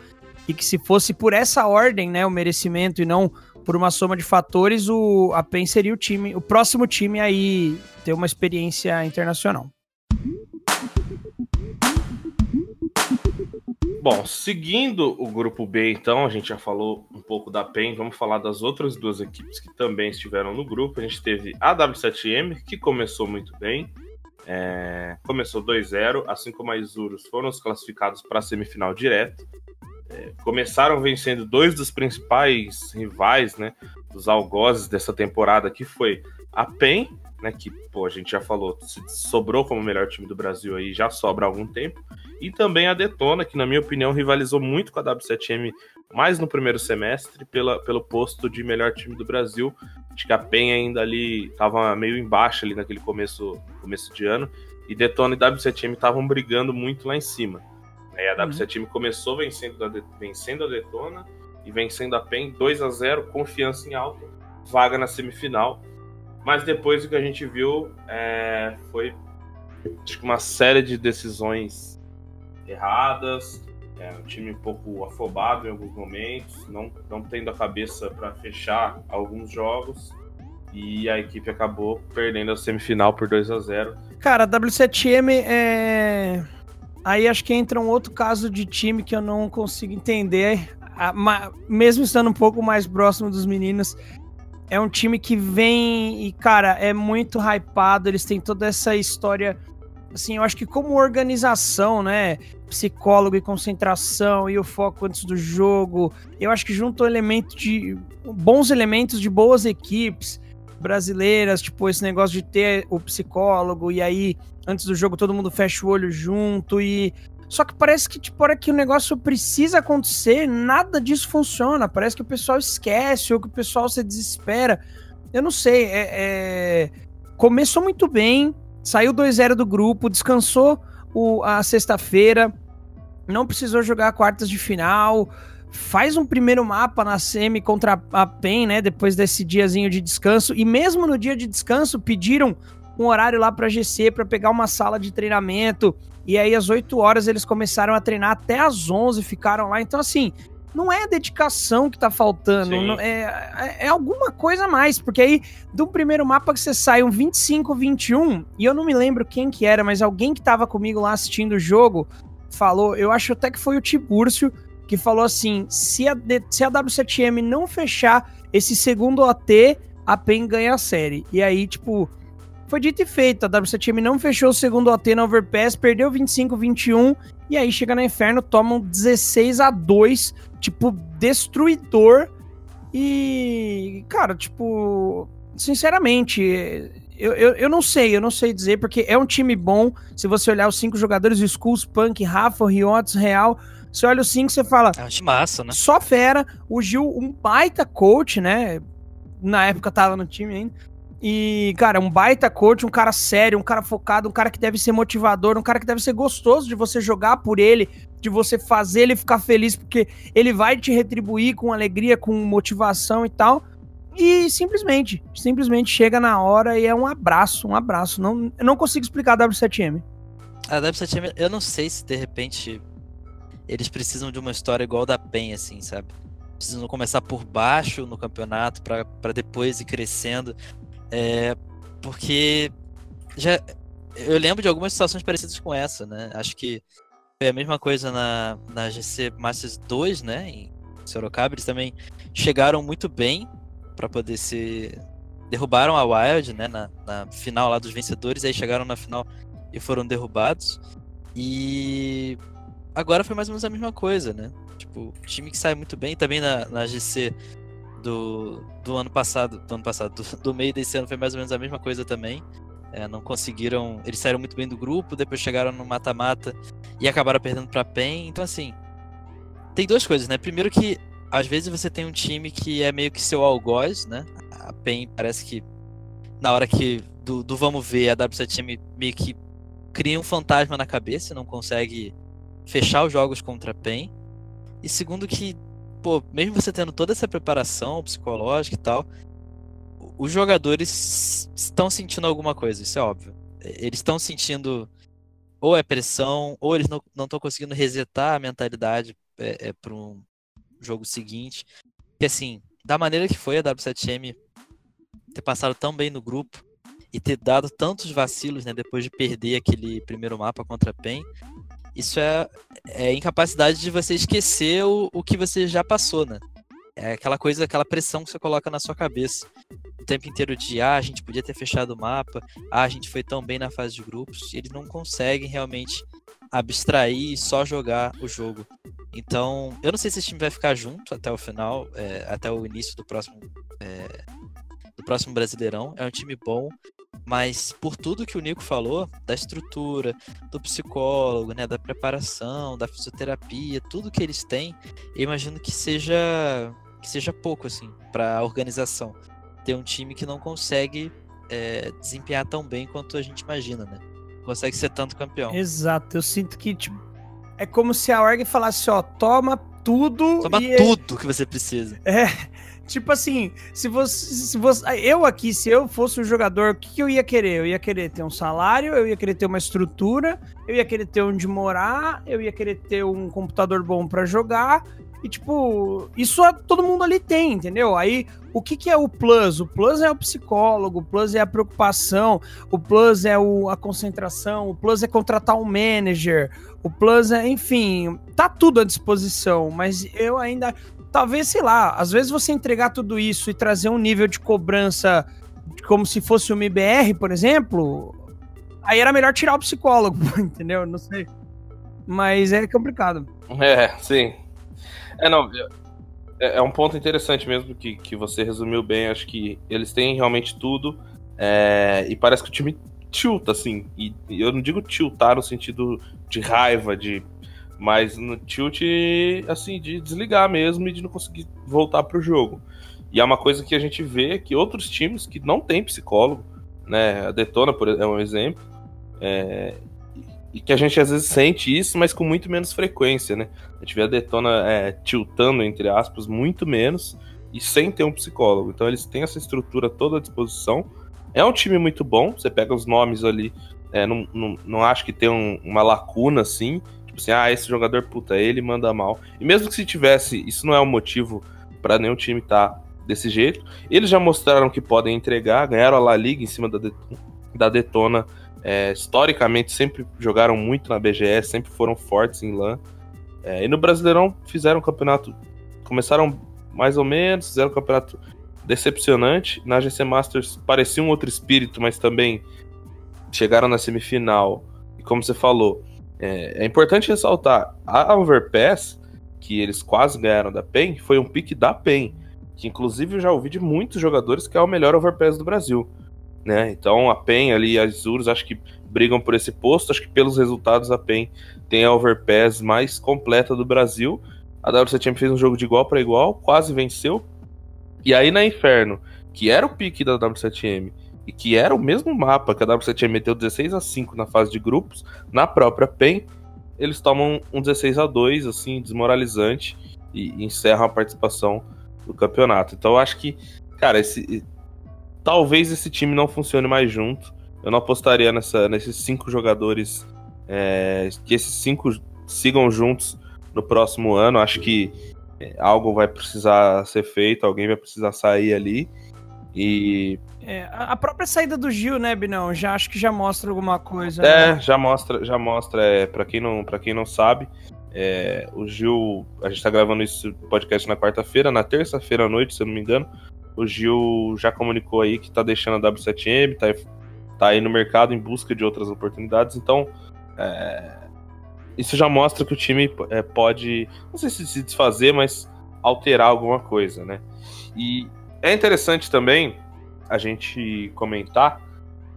e que se fosse por essa ordem, né, o merecimento e não por uma soma de fatores, o a PEN seria o time, o próximo time aí ter uma experiência internacional. Bom, seguindo o grupo B, então, a gente já falou um pouco da PEN, vamos falar das outras duas equipes que também estiveram no grupo. A gente teve a W7M, que começou muito bem, é, começou 2-0, assim como a Isurus foram os classificados para a semifinal direto. É, começaram vencendo dois dos principais rivais, né, dos algozes dessa temporada, que foi a PEN né, que pô, a gente já falou, sobrou como o melhor time do Brasil aí, já sobra há algum tempo, e também a Detona, que na minha opinião rivalizou muito com a W7M mais no primeiro semestre pela, pelo posto de melhor time do Brasil. Acho que a PEN ainda ali estava meio embaixo ali naquele começo, começo de ano, e Detona e W7M estavam brigando muito lá em cima. Aí a W7M uhum. começou vencendo a, vencendo a Detona e vencendo a PEN 2 a 0 confiança em alta, vaga na semifinal mas depois o que a gente viu é, foi acho que uma série de decisões erradas, é, um time um pouco afobado em alguns momentos, não, não tendo a cabeça para fechar alguns jogos. E a equipe acabou perdendo a semifinal por 2 a 0 Cara, a W7M é. Aí acho que entra um outro caso de time que eu não consigo entender. Mesmo estando um pouco mais próximo dos meninos, é um time que vem e, cara, é muito hypado. Eles têm toda essa história. Assim, eu acho que como organização, né? Psicólogo e concentração e o foco antes do jogo. Eu acho que junto elemento de. bons elementos de boas equipes brasileiras, tipo, esse negócio de ter o psicólogo, e aí, antes do jogo, todo mundo fecha o olho junto e só que parece que, tipo, hora que o negócio precisa acontecer, nada disso funciona. Parece que o pessoal esquece ou que o pessoal se desespera. Eu não sei. É, é... Começou muito bem, saiu 2-0 do grupo, descansou o, a sexta-feira, não precisou jogar quartas de final. Faz um primeiro mapa na semi contra a PEN, né? Depois desse diazinho de descanso. E mesmo no dia de descanso, pediram um horário lá para GC para pegar uma sala de treinamento. E aí, às 8 horas, eles começaram a treinar até às 11, ficaram lá. Então, assim, não é dedicação que tá faltando, não, é, é, é, alguma coisa a mais, porque aí do primeiro mapa que você sai um 25, 21, e eu não me lembro quem que era, mas alguém que tava comigo lá assistindo o jogo falou, eu acho até que foi o Tibúrcio, que falou assim: se a, se a W7M não fechar esse segundo OT, a PEN ganha a série. E aí, tipo, foi dito e feito, a W7M não fechou o segundo OT na Overpass, perdeu 25-21, e aí chega no Inferno, tomam 16 a 2 tipo, destruidor. E, cara, tipo, sinceramente, eu, eu, eu não sei, eu não sei dizer, porque é um time bom. Se você olhar os cinco jogadores, o Skulls, Punk, Rafa, Riots, Real, você olha os cinco você fala. É um massa, né? Só fera. O Gil, um baita coach, né? Na época tava no time ainda. E, cara, um baita coach, um cara sério, um cara focado, um cara que deve ser motivador, um cara que deve ser gostoso de você jogar por ele, de você fazer ele ficar feliz, porque ele vai te retribuir com alegria, com motivação e tal. E simplesmente, simplesmente chega na hora e é um abraço, um abraço. Não, eu não consigo explicar a W7M. A W7M, eu não sei se de repente eles precisam de uma história igual da PEN, assim, sabe? Precisam começar por baixo no campeonato para depois ir crescendo. É, porque já eu lembro de algumas situações parecidas com essa, né? Acho que foi a mesma coisa na, na GC Masters 2, né? Em Sorocaba, eles também chegaram muito bem para poder ser. Derrubaram a Wild, né? Na, na final lá dos vencedores, aí chegaram na final e foram derrubados. E agora foi mais ou menos a mesma coisa, né? Tipo, time que sai muito bem também na, na GC do, do ano passado, do ano passado, do, do meio desse ano foi mais ou menos a mesma coisa também. É, não conseguiram. Eles saíram muito bem do grupo, depois chegaram no mata-mata e acabaram perdendo pra PEN. Então, assim, tem duas coisas, né? Primeiro que às vezes você tem um time que é meio que seu algoz, né? A PEN parece que na hora que do, do vamos ver, a W7M meio que cria um fantasma na cabeça, não consegue fechar os jogos contra a PEN. E segundo que, pô, mesmo você tendo toda essa preparação psicológica e tal, os jogadores estão sentindo alguma coisa, isso é óbvio. Eles estão sentindo ou é pressão, ou eles não estão conseguindo resetar a mentalidade é, é, para um jogo seguinte. Que assim, da maneira que foi a W7M ter passado tão bem no grupo e ter dado tantos vacilos, né, depois de perder aquele primeiro mapa contra a PEN, isso é, é incapacidade de você esquecer o, o que você já passou, né? É aquela coisa, aquela pressão que você coloca na sua cabeça o tempo inteiro de ah, a gente podia ter fechado o mapa, ah, a gente foi tão bem na fase de grupos, eles não conseguem realmente abstrair e só jogar o jogo. Então, eu não sei se esse time vai ficar junto até o final, é, até o início do próximo é, do próximo Brasileirão. É um time bom, mas por tudo que o Nico falou, da estrutura, do psicólogo, né, da preparação, da fisioterapia, tudo que eles têm, eu imagino que seja que seja pouco assim para a organização ter um time que não consegue é, desempenhar tão bem quanto a gente imagina, né? Consegue ser tanto campeão. Exato, eu sinto que tipo, é como se a org falasse, ó, toma tudo. Toma e... tudo que você precisa. É. Tipo assim, se você, se você. Eu aqui, se eu fosse um jogador, o que, que, eu ia querer? Eu ia querer ter um salário, eu ia querer ter uma estrutura, eu ia querer ter onde morar, eu ia querer ter um computador bom para jogar, e, tipo, isso todo mundo ali tem, entendeu? Aí, o que, que é o plus? O plus é o psicólogo, o plus é a preocupação, o plus é o, a concentração, o plus é contratar um manager, o plus é, enfim, tá tudo à disposição, mas eu ainda. Talvez, sei lá, às vezes você entregar tudo isso e trazer um nível de cobrança como se fosse uma IBR, por exemplo, aí era melhor tirar o psicólogo, entendeu? Não sei. Mas é complicado. É, sim. É, não. É, é, um ponto interessante mesmo que, que você resumiu bem. Acho que eles têm realmente tudo. É, e parece que o time tilta, assim. E, e, eu não digo tiltar no sentido de raiva, de. Mas no tilt, assim, de desligar mesmo e de não conseguir voltar pro jogo. E é uma coisa que a gente vê que outros times que não tem psicólogo, né? A Detona, por exemplo, é um exemplo. É, e que a gente às vezes sente isso, mas com muito menos frequência, né? A gente vê a Detona é, tiltando, entre aspas, muito menos e sem ter um psicólogo. Então eles têm essa estrutura toda à disposição. É um time muito bom, você pega os nomes ali, é, não, não, não acho que tem um, uma lacuna assim, tipo assim, ah, esse jogador, puta, ele manda mal. E mesmo que se tivesse, isso não é um motivo para nenhum time estar tá desse jeito. Eles já mostraram que podem entregar, ganharam a La Liga em cima da, da Detona é, historicamente sempre jogaram muito na BGS, sempre foram fortes em LAN. É, e no Brasileirão fizeram um campeonato. Começaram mais ou menos, fizeram um campeonato decepcionante. Na GC Masters parecia um outro espírito, mas também chegaram na semifinal. E como você falou, é, é importante ressaltar: a Overpass, que eles quase ganharam da PEN, foi um pique da PEN. que inclusive eu já ouvi de muitos jogadores que é o melhor overpass do Brasil. Né? Então a PEN ali e a Isurus acho que brigam por esse posto. Acho que pelos resultados a PEN tem a overpass mais completa do Brasil. A WCTM fez um jogo de igual para igual, quase venceu. E aí na Inferno, que era o pique da W7M e que era o mesmo mapa que a W7M meteu 16 a 5 na fase de grupos, na própria PEN, eles tomam um 16 a 2 assim, desmoralizante e, e encerram a participação do campeonato. Então eu acho que, cara, esse talvez esse time não funcione mais junto. Eu não apostaria nessa, nesses cinco jogadores é, que esses cinco sigam juntos no próximo ano. Acho que é, algo vai precisar ser feito, alguém vai precisar sair ali. E. É, a própria saída do Gil, né, Binão? Já acho que já mostra alguma coisa. É, né? já mostra, já mostra. É, para quem não, para quem não sabe, é, o Gil, a gente tá gravando esse podcast na quarta-feira, na terça-feira à noite, se eu não me engano. O Gil já comunicou aí que tá deixando a W7M, tá, tá aí no mercado em busca de outras oportunidades. Então, é, isso já mostra que o time é, pode, não sei se se desfazer, mas alterar alguma coisa, né? E é interessante também a gente comentar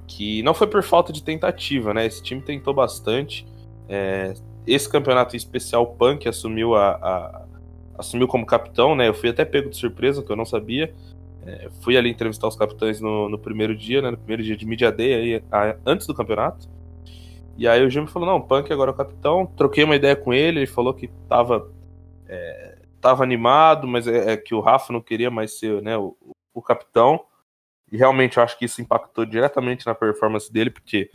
que não foi por falta de tentativa, né? Esse time tentou bastante. É, esse campeonato em especial, o Punk assumiu a, a, assumiu como capitão, né? Eu fui até pego de surpresa, que eu não sabia. É, fui ali entrevistar os capitães no, no, primeiro dia, né? No primeiro dia de Media Day, aí, a, antes do campeonato. E aí o Jimmy falou, não, o Punk agora é o capitão. Troquei uma ideia com ele, ele falou que tava, é, tava animado, mas é, é, que o Rafa não queria mais ser né, o, o, capitão. E realmente eu acho que isso impactou diretamente na performance dele, porque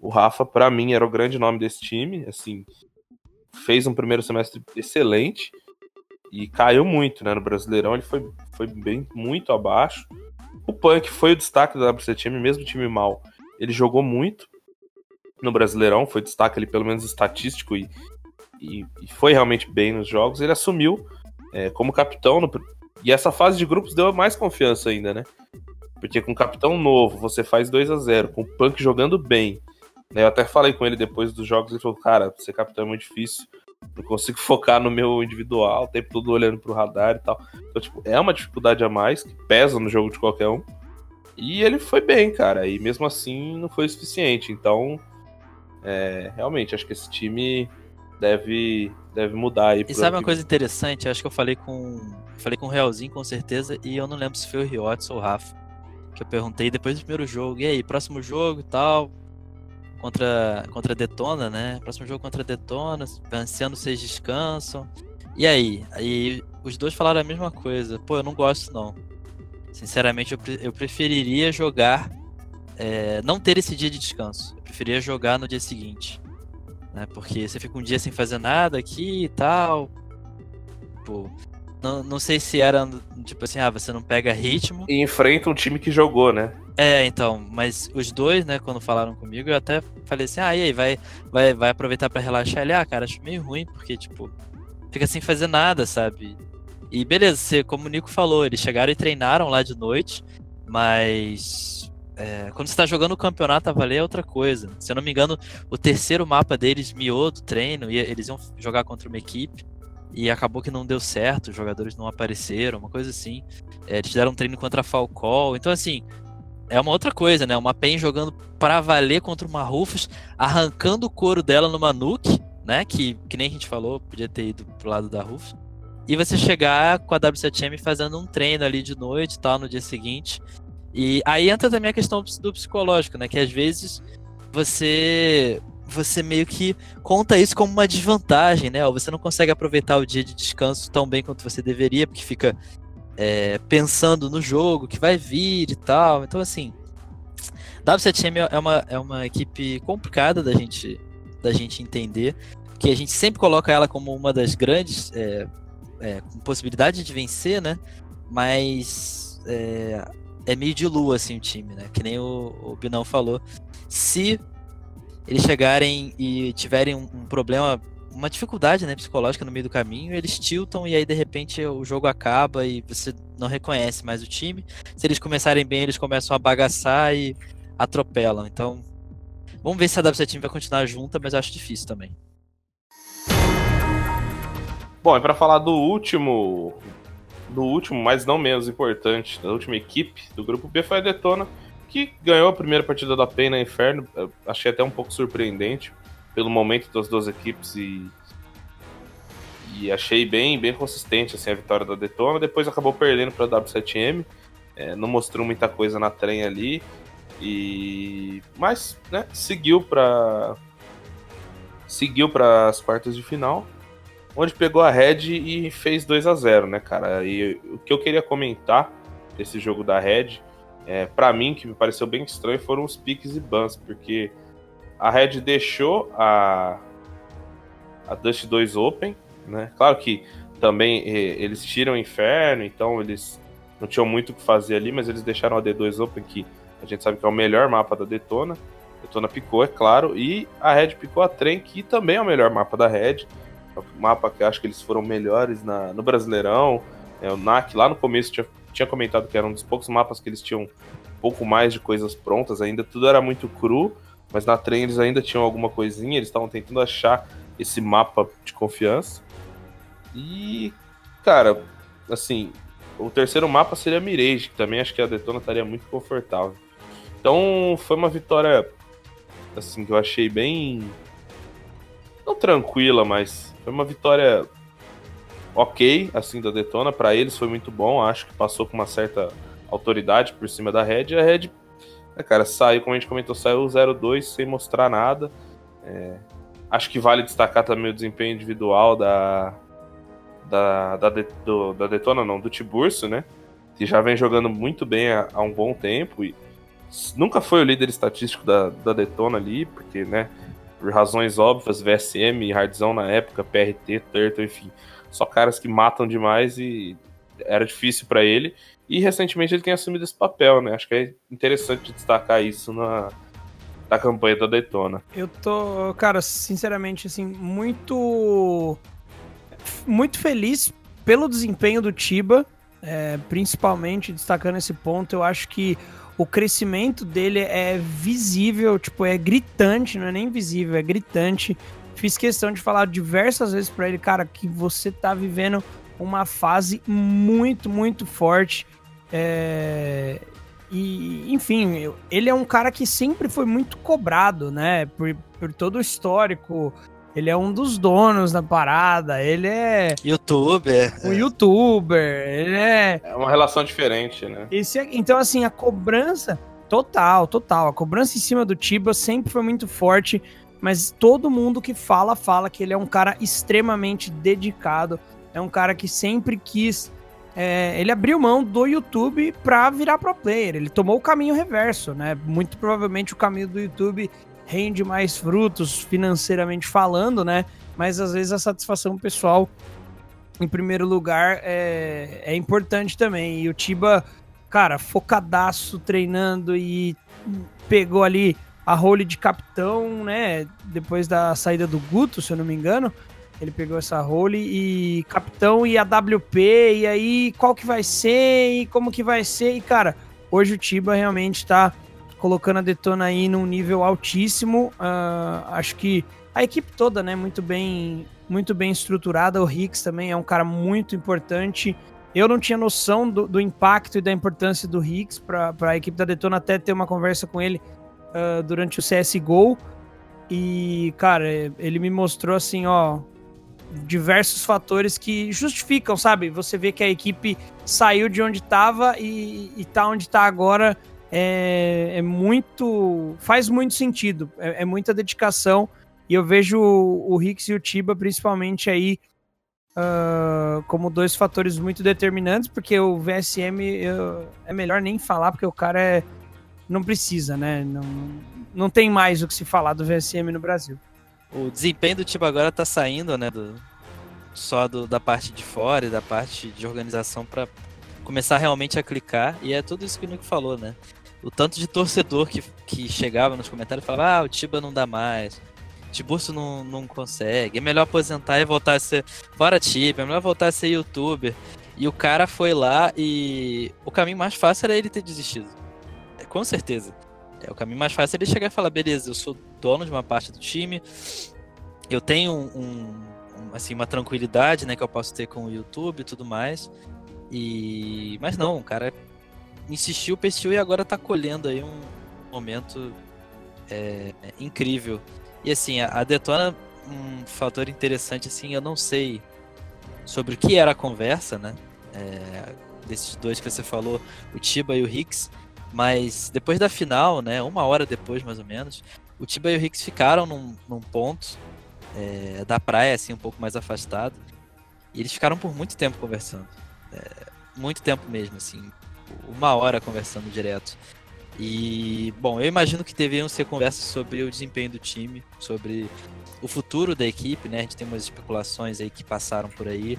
o Rafa, para mim, era o grande nome desse time. Assim, fez um primeiro semestre excelente e caiu muito né, no Brasileirão. Ele foi, foi bem muito abaixo. O Punk foi o destaque da WC time, mesmo time mal. Ele jogou muito no Brasileirão, foi destaque ali pelo menos estatístico e, e, e foi realmente bem nos jogos. Ele assumiu é, como capitão no, e essa fase de grupos deu mais confiança ainda, né? Porque com capitão novo você faz 2 a 0 com o Punk jogando bem. Né? Eu até falei com ele depois dos jogos e falou: Cara, ser capitão é muito difícil. Não consigo focar no meu individual, o tempo todo olhando pro radar e tal. Então, tipo, é uma dificuldade a mais que pesa no jogo de qualquer um. E ele foi bem, cara. E mesmo assim não foi o suficiente. Então, é, realmente, acho que esse time deve, deve mudar aí. E sabe uma coisa interessante? Acho que eu falei com. Falei com o Realzinho com certeza, e eu não lembro se foi o Riotes ou o Rafa. Que eu perguntei depois do primeiro jogo, e aí, próximo jogo e tal. Contra, contra Detona, né? Próximo jogo contra Detona, vencendo vocês descansam. E aí? Aí os dois falaram a mesma coisa. Pô, eu não gosto não. Sinceramente, eu, eu preferiria jogar é, não ter esse dia de descanso. Eu preferia jogar no dia seguinte. Né? Porque você fica um dia sem fazer nada aqui e tal. Pô, não, não sei se era tipo assim, ah, você não pega ritmo. E enfrenta um time que jogou, né? É, então, mas os dois, né, quando falaram comigo, eu até falei assim, ah, e aí, vai, vai, vai aproveitar para relaxar? Ele, ah, cara, acho meio ruim, porque, tipo, fica sem fazer nada, sabe? E beleza, você, como o Nico falou, eles chegaram e treinaram lá de noite, mas é, quando você tá jogando o campeonato a valer é outra coisa. Se eu não me engano, o terceiro mapa deles miou do treino e eles iam jogar contra uma equipe e acabou que não deu certo, os jogadores não apareceram, uma coisa assim. É, eles deram um treino contra a Falcol. Então, assim, é uma outra coisa, né? Uma PEN jogando para valer contra uma Rufus, arrancando o couro dela numa Nuke, né? Que, que nem a gente falou, podia ter ido pro lado da Rufus. E você chegar com a W7M fazendo um treino ali de noite e tal, no dia seguinte. E aí entra também a questão do psicológico, né? Que às vezes você você meio que conta isso como uma desvantagem, né? Ou você não consegue aproveitar o dia de descanso tão bem quanto você deveria, porque fica é, pensando no jogo que vai vir e tal. Então, assim, W7M é uma, é uma equipe complicada da gente, da gente entender, que a gente sempre coloca ela como uma das grandes é, é, com possibilidade de vencer, né? Mas é, é meio de lua, assim, o time, né? Que nem o, o Binão falou. Se eles chegarem e tiverem um, um, problema, uma dificuldade né, psicológica no meio do caminho, eles tiltam e aí de repente o jogo acaba e você não reconhece mais o time. Se eles começarem bem, eles começam a bagaçar e atropelam. Então, vamos ver se a WC Team vai continuar junta, mas eu acho difícil também. Bom, e para falar do último no último, mas não menos importante, na última equipe do grupo B foi a Detona, que ganhou a primeira partida da PEN na Inferno. Achei até um pouco surpreendente pelo momento das duas equipes e e achei bem, bem consistente assim, a vitória da Detona. Depois acabou perdendo para a W7M. É, não mostrou muita coisa na trem ali. E mas né, seguiu para seguiu para as quartas de final, onde pegou a Red e fez 2 a 0, né, cara? E o que eu queria comentar desse jogo da Red, é, para mim que me pareceu bem estranho foram os piques e bans, porque a Red deixou a a Dust 2 Open, né? Claro que também eles tiram o inferno, então eles não tinham muito o que fazer ali, mas eles deixaram a D2 Open, que a gente sabe que é o melhor mapa da Detona. Detona picou, é claro, e a Red picou a Trem, que também é o melhor mapa da Red. É um mapa que acho que eles foram melhores na, no Brasileirão. É, o NAC lá no começo tinha, tinha comentado que era um dos poucos mapas que eles tinham um pouco mais de coisas prontas ainda. Tudo era muito cru, mas na Trem eles ainda tinham alguma coisinha, eles estavam tentando achar esse mapa de confiança. E, cara, assim, o terceiro mapa seria Mirage, que também acho que a Detona estaria muito confortável. Então foi uma vitória, assim, que eu achei bem. Não tranquila, mas foi uma vitória ok, assim, da Detona. Para eles foi muito bom, acho que passou com uma certa autoridade por cima da Red. E a Red, né, cara, saiu, como a gente comentou, saiu 0-2 sem mostrar nada. É, acho que vale destacar também o desempenho individual da, da, da, do, da Detona, não, do Tiburcio, né? Que já vem jogando muito bem há, há, um bom tempo e nunca foi o líder estatístico da, da Detona ali, porque, né, por razões óbvias, VSM, Hardzão na época, PRT, Turtle, enfim, só caras que matam demais e era difícil para ele. E recentemente ele tem assumido esse papel, né? Acho que é interessante destacar isso na, na campanha da Detona. Eu tô, cara, sinceramente, assim, muito muito feliz pelo desempenho do Tiba, é, principalmente destacando esse ponto. Eu acho que o crescimento dele é visível, tipo, é gritante, não é nem visível, é gritante. Fiz questão de falar diversas vezes para ele, cara, que você tá vivendo uma fase muito, muito forte. É... E, enfim, ele é um cara que sempre foi muito cobrado, né? Por, por todo o histórico ele é um dos donos da parada, ele é. Youtuber. Um é. youtuber, ele é. É uma relação diferente, né? Esse é... Então, assim, a cobrança. Total, total. A cobrança em cima do Tiba sempre foi muito forte, mas todo mundo que fala, fala que ele é um cara extremamente dedicado. É um cara que sempre quis. É... ele abriu mão do YouTube pra virar pro player. Ele tomou o caminho reverso, né? Muito provavelmente o caminho do YouTube rende mais frutos financeiramente falando, né? Mas às vezes a satisfação pessoal, em primeiro lugar, é, é importante também. E o Tiba, cara, focadaço, treinando e pegou ali a role de capitão, né? Depois da saída do Guto, se eu não me engano. Ele pegou essa role e capitão e a WP, e aí qual que vai ser e como que vai ser. E cara, hoje o Tiba realmente tá colocando a Detona aí num nível altíssimo. Uh, acho que a equipe toda, né, muito bem, muito bem estruturada. O Hicks também é um cara muito importante. Eu não tinha noção do, do impacto e da importância do Hicks para a equipe da Detona, até ter uma conversa com ele uh, durante o CSGO. E, cara, ele me mostrou assim, ó, diversos fatores que justificam, sabe? Você vê que a equipe saiu de onde estava e, e tá onde está agora é, é muito. faz muito sentido, é, é, muita dedicação. E eu vejo o, o Hicks e o Tiba, principalmente aí, uh, como dois fatores muito determinantes, porque o VSM eu, é melhor nem falar, porque o cara é, não precisa, né? Não, não tem mais o que se falar do VSM no Brasil. O desempenho do Tiba agora tá saindo, né? Do, só do, da parte de fora e da parte de organização para começar realmente a clicar. E é tudo isso que o Nico falou, né? O tanto de torcedor que, que chegava nos comentários e falava: ah, o Tiba não dá mais. Tiburcio não, não consegue. É melhor aposentar e voltar a ser. Fora Tiba, é melhor voltar a ser youtuber. E o cara foi lá e o caminho mais fácil era ele ter desistido. Com certeza. É, o caminho mais fácil é ele chegar e falar: beleza, eu sou dono de uma parte do time, eu tenho um, um, assim, uma tranquilidade né, que eu posso ter com o YouTube e tudo mais. E mas não, o cara insistiu, persistiu e agora tá colhendo aí um momento é, incrível. E assim, a, a Detona, um fator interessante assim, eu não sei sobre o que era a conversa, né? É, desses dois que você falou, o Tiba e o Hicks, mas depois da final, né, uma hora depois mais ou menos, o Tiba e o Hicks ficaram num, num ponto é, da praia, assim, um pouco mais afastado, e eles ficaram por muito tempo conversando. É, muito tempo mesmo, assim, uma hora conversando direto. E, bom, eu imagino que deveriam ser conversas sobre o desempenho do time, sobre o futuro da equipe, né? A gente tem umas especulações aí que passaram por aí.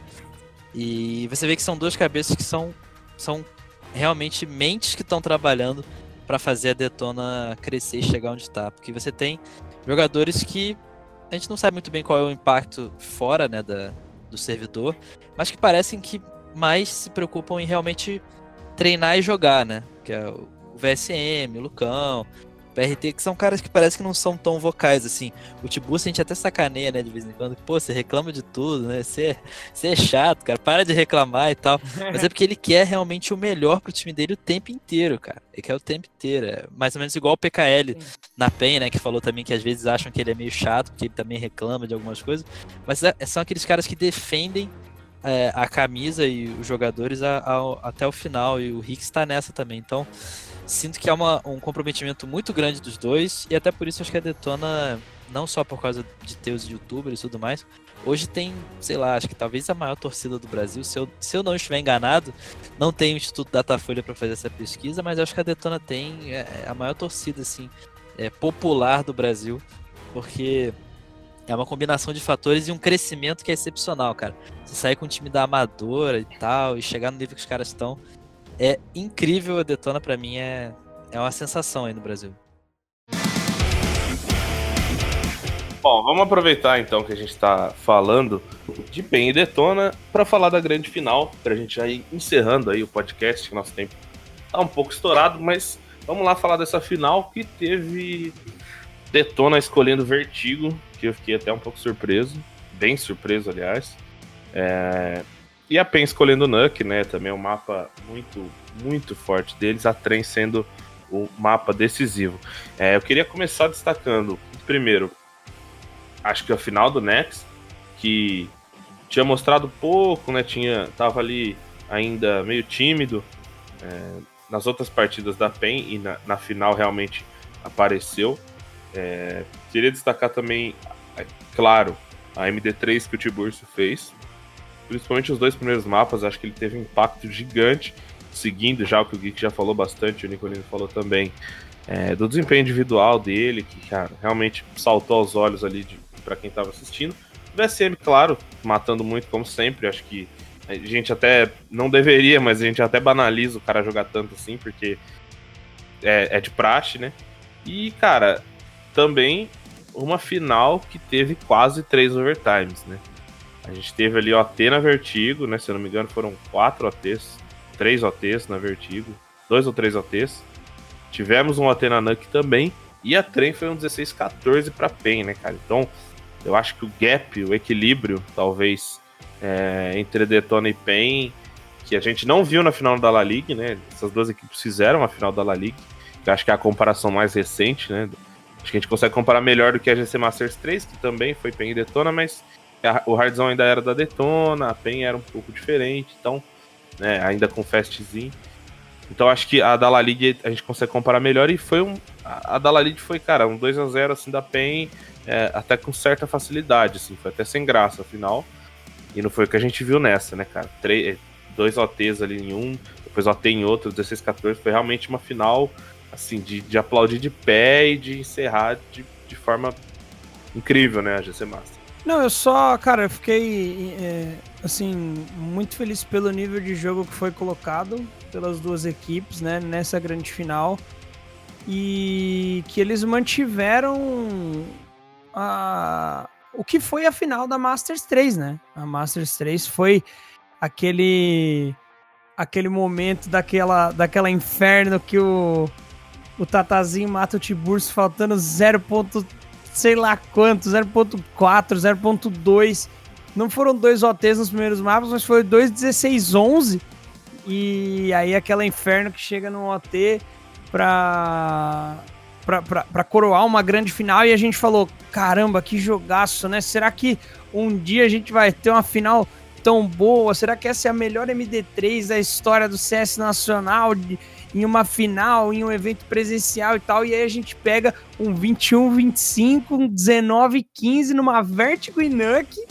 E você vê que são duas cabeças que são, são realmente mentes que estão trabalhando para fazer a Detona crescer e chegar onde está. Porque você tem jogadores que a gente não sabe muito bem qual é o impacto fora né, da, do servidor, mas que parecem que mais se preocupam em realmente treinar e jogar, né? Que é o VSM, o Lucão, PRT, que são caras que parece que não são tão vocais, assim. O Tiburcio a gente até sacaneia, né, de vez em quando. Pô, você reclama de tudo, né? Você, você é chato, cara. Para de reclamar e tal. Mas é porque ele quer realmente o melhor pro time dele o tempo inteiro, cara. Ele quer o tempo inteiro. É mais ou menos igual o PKL Sim. na PEN, né? Que falou também que às vezes acham que ele é meio chato, porque ele também reclama de algumas coisas. Mas é, são aqueles caras que defendem é, a camisa e os jogadores a, a, até o final. E o Rick está nessa também. Então, sinto que há uma, um comprometimento muito grande dos dois. E até por isso acho que a Detona, não só por causa de ter os youtubers e tudo mais, hoje tem, sei lá, acho que talvez a maior torcida do Brasil. Se eu, se eu não estiver enganado, não tem o Instituto Datafolha para fazer essa pesquisa, mas acho que a Detona tem é, é, a maior torcida, assim, é, popular do Brasil. Porque é uma combinação de fatores e um crescimento que é excepcional, cara. Você sair com um time da Amadora e tal, e chegar no nível que os caras estão, é incrível. A Detona, para mim, é, é uma sensação aí no Brasil. Bom, vamos aproveitar então que a gente está falando de PEN e Detona para falar da grande final, para a gente já ir encerrando aí o podcast, que nosso tempo tá um pouco estourado, mas vamos lá falar dessa final que teve Detona escolhendo Vertigo, que eu fiquei até um pouco surpreso, bem surpreso, aliás. É... E a PEN escolhendo Nuke, né? Também é um mapa muito, muito forte deles, a Trem sendo o mapa decisivo. É, eu queria começar destacando, primeiro, acho que a final do Nex, que tinha mostrado pouco, né? Tinha, tava ali ainda meio tímido é, nas outras partidas da PEN e na, na final realmente apareceu. É, queria destacar também, é, claro, a MD3 que o Tiburcio fez. Principalmente os dois primeiros mapas, acho que ele teve um impacto gigante, seguindo já o que o Geek já falou bastante, o Nicolino falou também, é, do desempenho individual dele, que cara, realmente saltou aos olhos ali para quem estava assistindo. O VSM, claro, matando muito como sempre, acho que a gente até não deveria, mas a gente até banaliza o cara jogar tanto assim, porque é, é de praxe, né? E, cara, também uma final que teve quase três overtimes, né? A gente teve ali o OT na Vertigo, né? Se eu não me engano, foram quatro OTs, três OTs na Vertigo, dois ou três OTs. Tivemos um OT na Nuke também. E a trem foi um 16-14 para PEN, né, cara? Então, eu acho que o gap, o equilíbrio, talvez, é, entre Detona e PEN, que a gente não viu na final da La Liga, né? Essas duas equipes fizeram a final da La Liga, que acho que é a comparação mais recente, né? Acho que a gente consegue comparar melhor do que a GC Masters 3, que também foi PEN e Detona, mas o Hardzão ainda era da Detona, a PEN era um pouco diferente, então, né, ainda com Fastzinho. Então acho que a da La a gente consegue comparar melhor e foi um. A da La Liga foi, cara, um 2 a 0 assim da PEN, é, até com certa facilidade, assim, foi até sem graça afinal. E não foi o que a gente viu nessa, né, cara? Três, dois OTs ali em um, depois OT em outro, 16 14 foi realmente uma final assim, de, de aplaudir de pé e de encerrar de, de forma incrível, né, a GC Master. Não, eu só, cara, eu fiquei, é, assim, muito feliz pelo nível de jogo que foi colocado pelas duas equipes, né, nessa grande final. E que eles mantiveram a, o que foi a final da Masters 3, né? A Masters 3 foi aquele aquele momento daquela daquela inferno que o o Tatazinho mata o Tiburcio faltando 0. Sei lá quanto, 0.4, 0.2. Não foram dois OTs nos primeiros mapas, mas foi 2.16.11. E aí aquela inferno que chega no OT pra, pra, pra, pra coroar uma grande final e a gente falou, caramba, que jogaço, né? Será que um dia a gente vai ter uma final tão boa? Será que essa é a melhor MD3 da história do CS Nacional? De, em uma final, em um evento presencial e tal, e aí a gente pega um 21-25, um 19-15 numa Vertigo e Nuke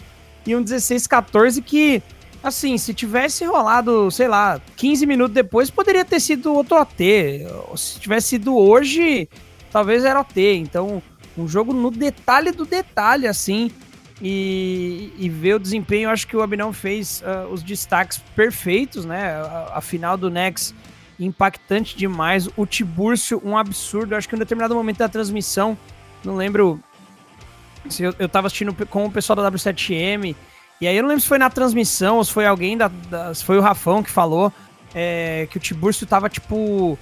e um 16-14 que, assim, se tivesse rolado, sei lá, 15 minutos depois, poderia ter sido outro OT. Se tivesse sido hoje, talvez era OT. Então, um jogo no detalhe do detalhe, assim, e, e ver o desempenho, acho que o Abinão fez uh, os destaques perfeitos, né? A, a final do Nex impactante demais. O Tibúrcio, um absurdo. Eu acho que em um determinado momento da transmissão, não lembro se eu, eu tava assistindo com o pessoal da W7M, e aí eu não lembro se foi na transmissão ou se foi alguém da. da se foi o Rafão que falou é, que o Tibúrcio tava tipo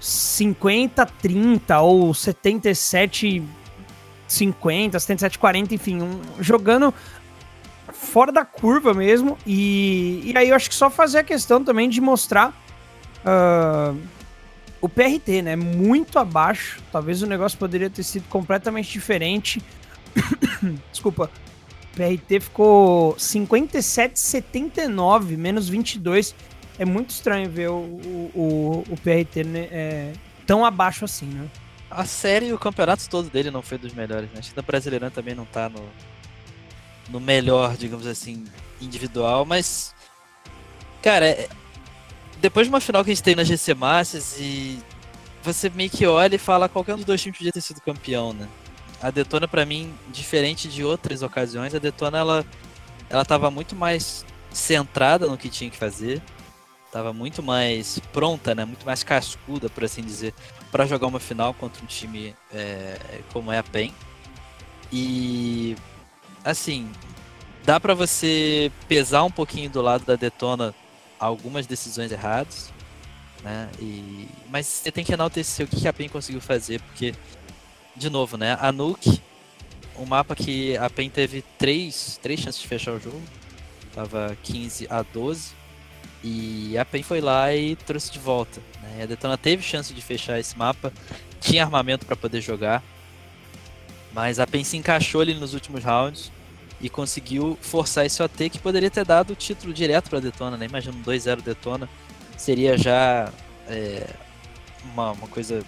50-30 ou 77 50, 77, 40, enfim, um, jogando fora da curva mesmo. E, e aí eu acho que só fazer a questão também de mostrar uh, o PRT, né? Muito abaixo. Talvez o negócio poderia ter sido completamente diferente. Desculpa. O PRT ficou 57,79, menos 22. É muito estranho ver o, o, o, o PRT né, é, tão abaixo assim, né? A série e o campeonato todo dele não foi dos melhores, né? Acho que da Brasileirão também não tá no, no melhor, digamos assim, individual, mas. Cara, é, depois de uma final que a gente teve na GC Masters e você meio que olha e fala qualquer um dos dois times podia ter sido campeão, né? A Detona, para mim, diferente de outras ocasiões, a Detona ela, ela tava muito mais centrada no que tinha que fazer, tava muito mais pronta, né? Muito mais cascuda, por assim dizer, para jogar uma final contra um time é, como é a PEN. E assim, dá para você pesar um pouquinho do lado da Detona algumas decisões erradas, né? E mas você tem que enaltecer o que a PEN conseguiu fazer, porque de novo, né? A Nuke, um mapa que a PEN teve três, três chances de fechar o jogo, tava 15 a 12 e a PEN foi lá e trouxe de volta. Né? A Detona teve chance de fechar esse mapa, tinha armamento para poder jogar, mas a PEN se encaixou ali nos últimos rounds e conseguiu forçar esse OT que poderia ter dado o título direto para Detona, né? Imagina um 2-0 Detona, seria já é, uma, uma coisa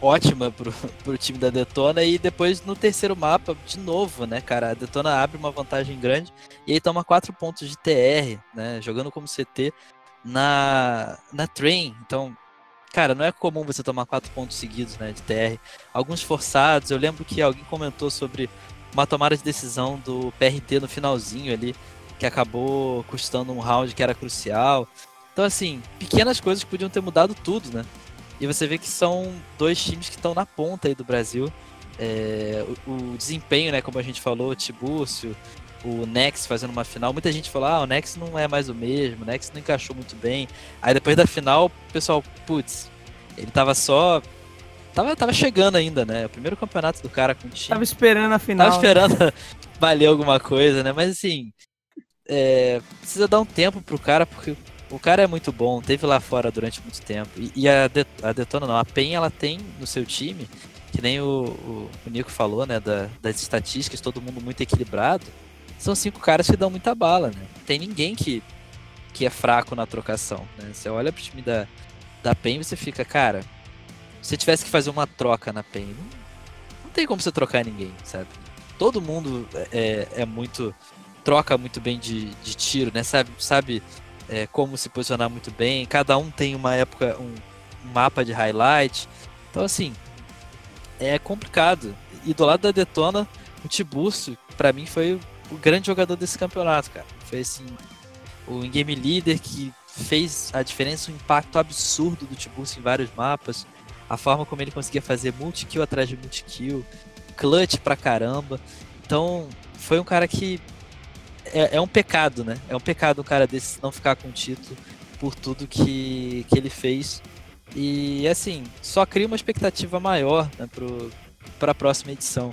ótima pro, pro time da Detona e depois no terceiro mapa, de novo, né, cara, a Detona abre uma vantagem grande e aí toma quatro pontos de TR, né, jogando como CT na, na Train, então, cara, não é comum você tomar quatro pontos seguidos, né, de TR, alguns forçados, eu lembro que alguém comentou sobre uma tomada de decisão do PRT no finalzinho ali, que acabou custando um round que era crucial, então assim, pequenas coisas que podiam ter mudado tudo, né, e você vê que são dois times que estão na ponta aí do Brasil. É, o, o, desempenho, né, como a gente falou, o Tibúrcio, o Nex fazendo uma final, muita gente falou, ah, o Nex não é mais o mesmo, o Nex não encaixou muito bem. Aí depois da final, o pessoal, putz, ele tava só. Tava, tava chegando ainda, né? O primeiro campeonato do cara com o time. Tava esperando a final. Tava esperando né? valer alguma coisa, né? Mas assim, é, precisa dar um tempo pro cara, porque o cara é muito bom, teve lá fora durante muito tempo. E, e a, Det a Detona não, a PEN ela tem no seu time, que nem o, o, o Nico falou, né, da, das estatísticas, todo mundo muito equilibrado. São cinco caras que dão muita bala, né? Tem ninguém que, que é fraco na trocação, né? Você olha pro time da, da PEN e você fica, cara, você tivesse que fazer uma troca na PEN, não, não tem como você trocar ninguém, sabe? Todo mundo é, é muito troca muito bem de, de tiro, né? Sabe, sabe é, como se posicionar muito bem. Cada um tem uma época, um, um mapa de highlight. Então, assim, é complicado. E do lado da Detona, o Tiburcio, para mim, foi o grande jogador desse campeonato, cara. Foi assim, o game leader que fez a diferença, um impacto absurdo do Tiburcio em vários mapas. A forma como ele conseguia fazer multi-kill atrás de multi-kill, clutch pra caramba. Então, foi um cara que é, é, um pecado, né? É um pecado um cara desse não ficar com o título por tudo que, que ele fez. E assim, só cria uma expectativa maior né, para a próxima edição.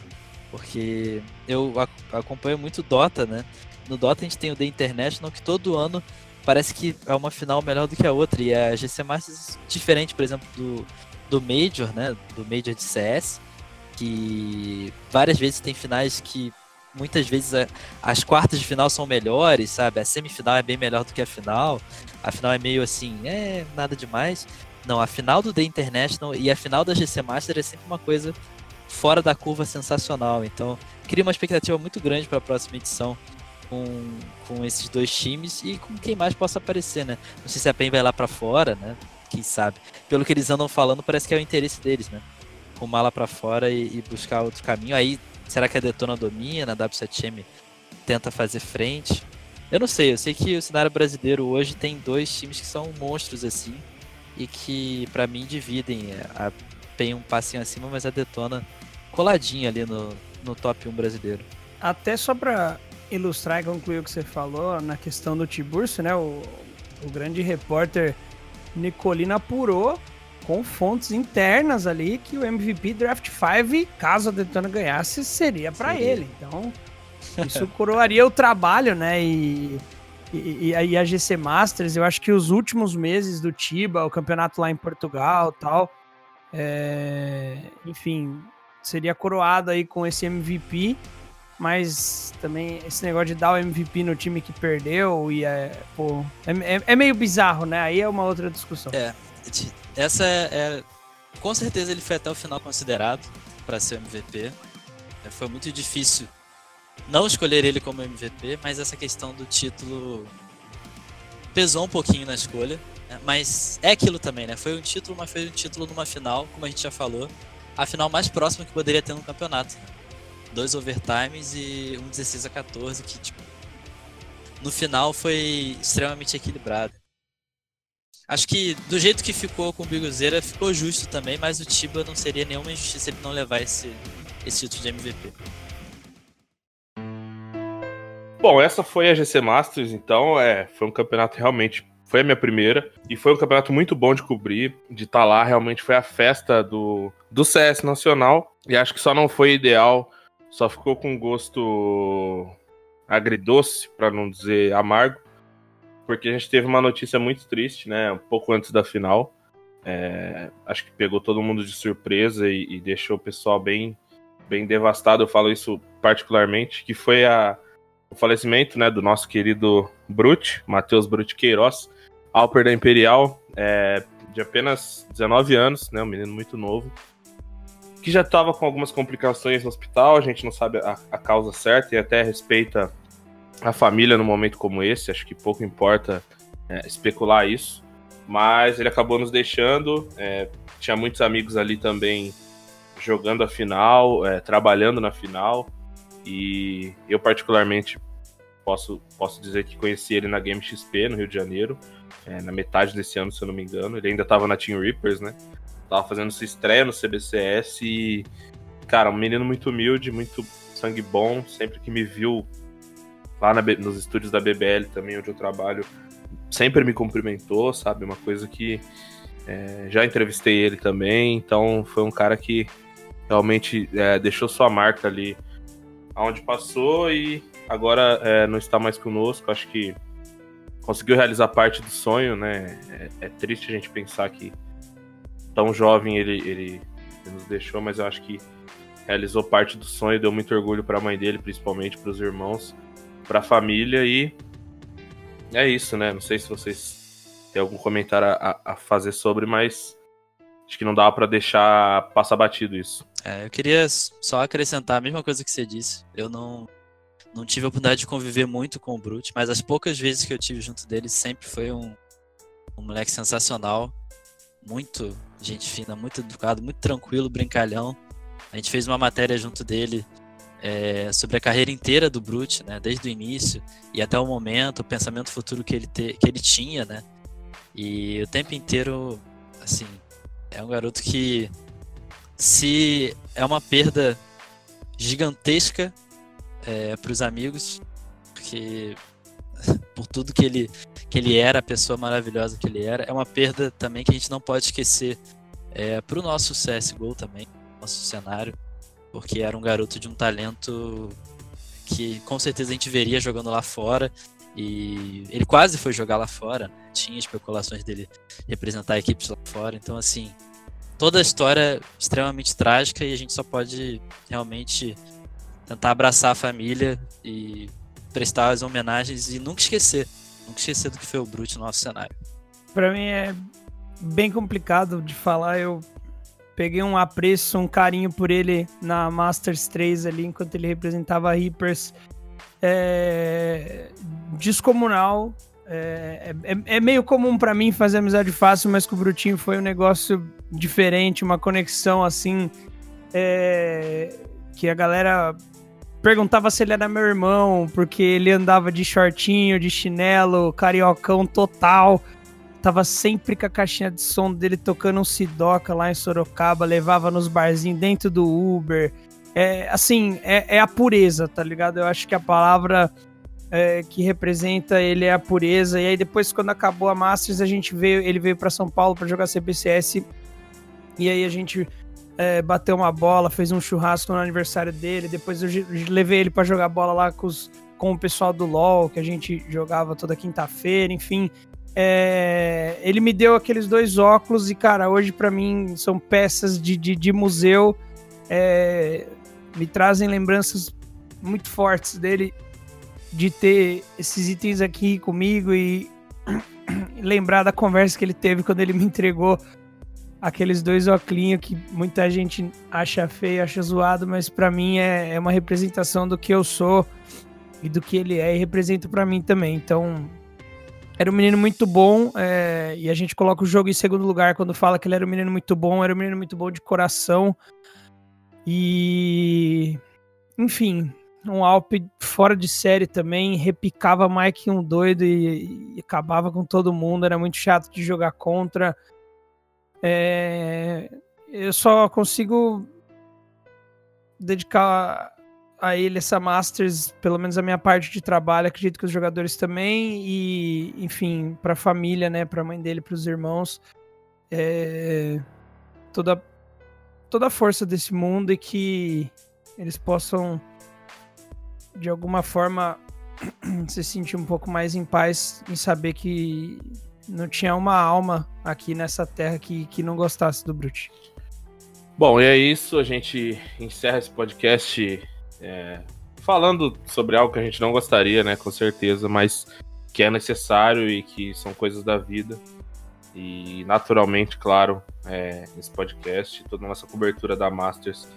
Porque eu acompanho muito Dota, né? No Dota a gente tem o The International que todo ano parece que é uma final melhor do que a outra. E a GC Masters diferente, por exemplo, do, do Major, né? Do Major de CS, que várias vezes tem finais que muitas vezes as quartas de final são melhores, sabe? A semifinal é bem melhor do que a final. A final é meio assim, é nada demais. Não, a final do The International e a final da GC Master é sempre uma coisa fora da curva sensacional. Então, cria uma expectativa muito grande para a próxima edição com, com esses dois times e com quem mais possa aparecer, né? Não sei se a PEN vai lá para fora, né? Quem sabe. Pelo que eles andam falando, parece que é o interesse deles, né? Rumar lá para fora e, e, buscar outro caminho. Aí, será que a Detona domina? A W7M tenta fazer frente? Eu não sei, eu sei que o cenário brasileiro hoje tem dois times que são monstros assim e que para mim dividem. É, a PEN um passinho acima, mas a Detona coladinha ali no, no top 1 brasileiro. Até só para ilustrar e concluir o que você falou na questão do Tiburcio, né? O, o grande repórter Nicolino apurou com fontes internas ali que o MVP Draft 5, caso a Detona ganhasse, seria para ele. Então, isso coroaria o trabalho, né? E e, e, a GC Masters, eu acho que os últimos meses do Tiba, o campeonato lá em Portugal tal, é, enfim, seria coroado aí com esse MVP, mas também esse negócio de dar o MVP no time que perdeu e é, pô, é, é, é meio bizarro, né? Aí é uma outra discussão. É, essa é, é com certeza ele foi até o final considerado para ser MVP. É, foi muito difícil não escolher ele como MVP, mas essa questão do título pesou um pouquinho na escolha. Né? Mas é aquilo também, né? Foi um título, mas foi um título numa final, como a gente já falou. A final mais próxima que poderia ter no campeonato. Dois overtimes e um 16 a 14, que tipo, no final foi extremamente equilibrado. Acho que do jeito que ficou com o Biguzeira, ficou justo também, mas o Tiba não seria nenhuma injustiça ele não levar esse, esse título de MVP. Bom, essa foi a GC Masters, então é, foi um campeonato realmente. Foi a minha primeira. E foi um campeonato muito bom de cobrir, de estar tá lá. Realmente foi a festa do, do CS Nacional. E acho que só não foi ideal. Só ficou com gosto agridoce, para não dizer amargo. Porque a gente teve uma notícia muito triste, né? Um pouco antes da final. É, acho que pegou todo mundo de surpresa e, e deixou o pessoal bem, bem devastado. Eu falo isso particularmente, que foi a o falecimento né, do nosso querido Brute, Matheus Brute Queiroz, Alper da Imperial, é, de apenas 19 anos, né, um menino muito novo, que já estava com algumas complicações no hospital, a gente não sabe a, a, causa certa e até respeita a família num momento como esse, acho que pouco importa é, especular isso, mas ele acabou nos deixando, é, tinha muitos amigos ali também jogando a final, é, trabalhando na final, e eu, particularmente, posso, posso dizer que conheci ele na Game XP, no Rio de Janeiro, é, na metade desse ano, se eu não me engano. Ele ainda estava na Team Reapers, né? Tava fazendo sua estreia no CBCS e, cara, um menino muito humilde, muito sangue bom. Sempre que me viu lá na, nos estúdios da BBL também, onde eu trabalho, sempre me cumprimentou, sabe? Uma coisa que é, já entrevistei ele também, então foi um cara que realmente é, deixou sua marca ali aonde passou e agora é, não está mais conosco. Acho que conseguiu realizar parte do sonho, né? É, é, triste a gente pensar que tão jovem ele, ele, nos deixou, mas eu acho que realizou parte do sonho, deu muito orgulho para a mãe dele, principalmente para os irmãos, para a família e é isso, né? Não sei se vocês têm algum comentário a, a fazer sobre, mas acho que não dá para deixar passar batido isso. É, eu queria só acrescentar a mesma coisa que você disse. Eu não, não tive a oportunidade de conviver muito com o Brute, mas as poucas vezes que eu tive junto dele sempre foi um, um moleque sensacional. Muito gente fina, muito educado, muito tranquilo, brincalhão. A gente fez uma matéria junto dele é, sobre a carreira inteira do Brute, né, desde o início e até o momento, o pensamento futuro que ele, te, que ele tinha, né? E o tempo inteiro, assim, é um garoto que se é uma perda gigantesca é, para os amigos, porque por tudo que ele, que ele era, a pessoa maravilhosa que ele era, é uma perda também que a gente não pode esquecer é, para o nosso CSGO também, nosso cenário, porque era um garoto de um talento que com certeza a gente veria jogando lá fora E ele quase foi jogar lá fora, né? tinha especulações dele representar equipes lá fora. Então, assim, toda a história é extremamente trágica e a gente só pode realmente tentar abraçar a família e prestar as homenagens e nunca esquecer, nunca esquecer do que foi o Brute no nosso cenário. Pra mim é bem complicado de falar. Eu peguei um apreço, um carinho por ele na Masters 3 ali, enquanto ele representava a Reapers. É... Descomunal. É, é, é meio comum pra mim fazer amizade fácil, mas com o Brutinho foi um negócio diferente, uma conexão assim. é, Que a galera perguntava se ele era meu irmão, porque ele andava de shortinho, de chinelo, cariocão total. Tava sempre com a caixinha de som dele tocando um Sidoca lá em Sorocaba, levava nos barzinhos dentro do Uber. É, assim, é, é a pureza, tá ligado? Eu acho que a palavra é, que representa ele é a pureza. E aí depois, quando acabou a Masters, a gente veio, ele veio para São Paulo para jogar CBCS. E aí a gente é, bateu uma bola, fez um churrasco no aniversário dele. Depois eu levei ele para jogar bola lá com, os- com o pessoal do LoL, que a gente jogava toda quinta-feira, enfim. É, ele me deu aqueles dois óculos e, cara, hoje pra mim são peças de, de, de museu. É, me trazem lembranças muito fortes dele de ter esses itens aqui comigo e lembrar da conversa que ele teve quando ele me entregou aqueles dois óculos que muita gente acha feio, acha zoado, mas pra mim é, é uma representação do que eu sou e do que ele é e representa pra mim também. Então, era um menino muito bom é, e a gente coloca o jogo em segundo lugar quando fala que ele era um menino muito bom, era um menino muito bom de coração e enfim, um Alp fora de série também, repicava que um doido e, e acabava com todo mundo, era muito chato de jogar contra. É, eu só consigo dedicar a ele essa Masters, pelo menos a minha parte de trabalho, acredito que os jogadores também, e enfim, para a família, né, para a mãe dele, para os irmãos, é, toda, toda a força desse mundo e que eles possam, de alguma forma, se sentir um pouco mais em paz em saber que não tinha uma alma aqui nessa terra que, que não gostasse do Brute. Bom, e é isso. A gente encerra esse podcast é, falando sobre algo que a gente não gostaria, né? Com certeza, mas que é necessário e que são coisas da vida. E naturalmente, claro, é, esse podcast, toda a nossa cobertura da Masters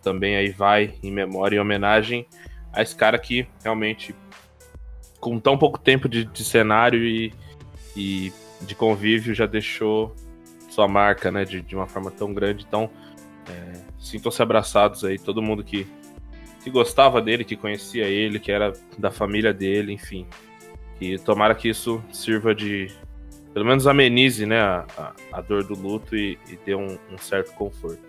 também aí vai em memória e homenagem a esse cara que realmente, com tão pouco tempo de, de cenário e, e de convívio, já deixou sua marca, né? De, de uma forma tão grande. Então, é, sintam-se abraçados aí, todo mundo que, que gostava dele, que conhecia ele, que era da família dele, enfim. E tomara que isso sirva de. Pelo menos amenize né, a, a, a dor do luto e, e dê um, um certo conforto.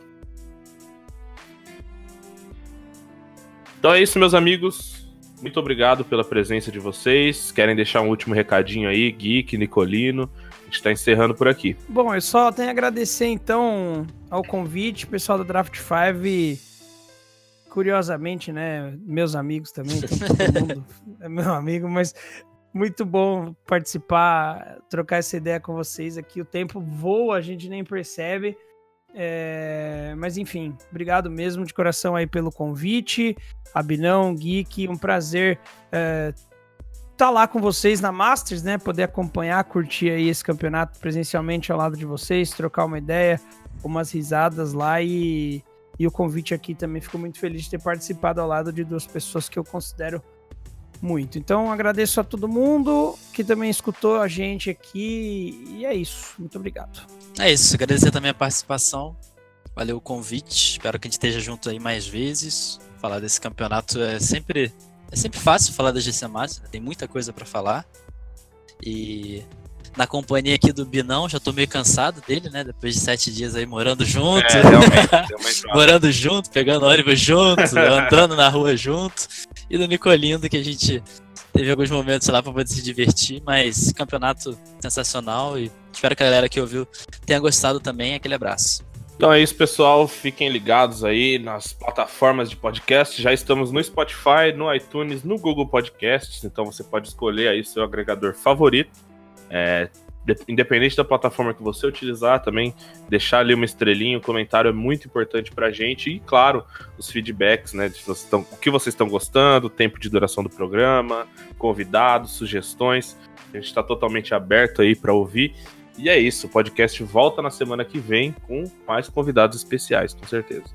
Então é isso, meus amigos. Muito obrigado pela presença de vocês. Querem deixar um último recadinho aí, Geek, Nicolino? A gente tá encerrando por aqui. Bom, eu só tenho a agradecer então ao convite, pessoal do Draft 5. Curiosamente, né? Meus amigos também, então todo mundo é meu amigo, mas muito bom participar, trocar essa ideia com vocês aqui. O tempo voa, a gente nem percebe. É, mas enfim, obrigado mesmo de coração aí pelo convite. Abinão, Geek, um prazer é, tá lá com vocês na Masters, né? Poder acompanhar, curtir aí esse campeonato presencialmente ao lado de vocês, trocar uma ideia, umas risadas lá e, e o convite aqui também. Fico muito feliz de ter participado ao lado de duas pessoas que eu considero muito. Então agradeço a todo mundo que também escutou a gente aqui e é isso. Muito obrigado. É isso, agradecer também a participação. Valeu o convite. Espero que a gente esteja junto aí mais vezes. Falar desse campeonato é sempre é sempre fácil falar da GC Masters, né? tem muita coisa para falar. E na companhia aqui do Binão, já tô meio cansado dele, né? Depois de sete dias aí morando junto. É, realmente, morando junto, pegando ônibus junto, andando na rua junto. E do Nicolindo, que a gente teve alguns momentos lá para poder se divertir, mas campeonato sensacional e espero que a galera que ouviu tenha gostado também. Aquele abraço. Então é isso, pessoal. Fiquem ligados aí nas plataformas de podcast. Já estamos no Spotify, no iTunes, no Google Podcasts. Então você pode escolher aí seu agregador favorito. É, de- independente da plataforma que você utilizar, também deixar ali uma estrelinha, um comentário é muito importante pra gente. E, claro, os feedbacks, né? De vocês o que vocês estão gostando, tempo de duração do programa, convidados, sugestões. A gente está totalmente aberto aí para ouvir. E é isso, o podcast volta na semana que vem com mais convidados especiais, com certeza.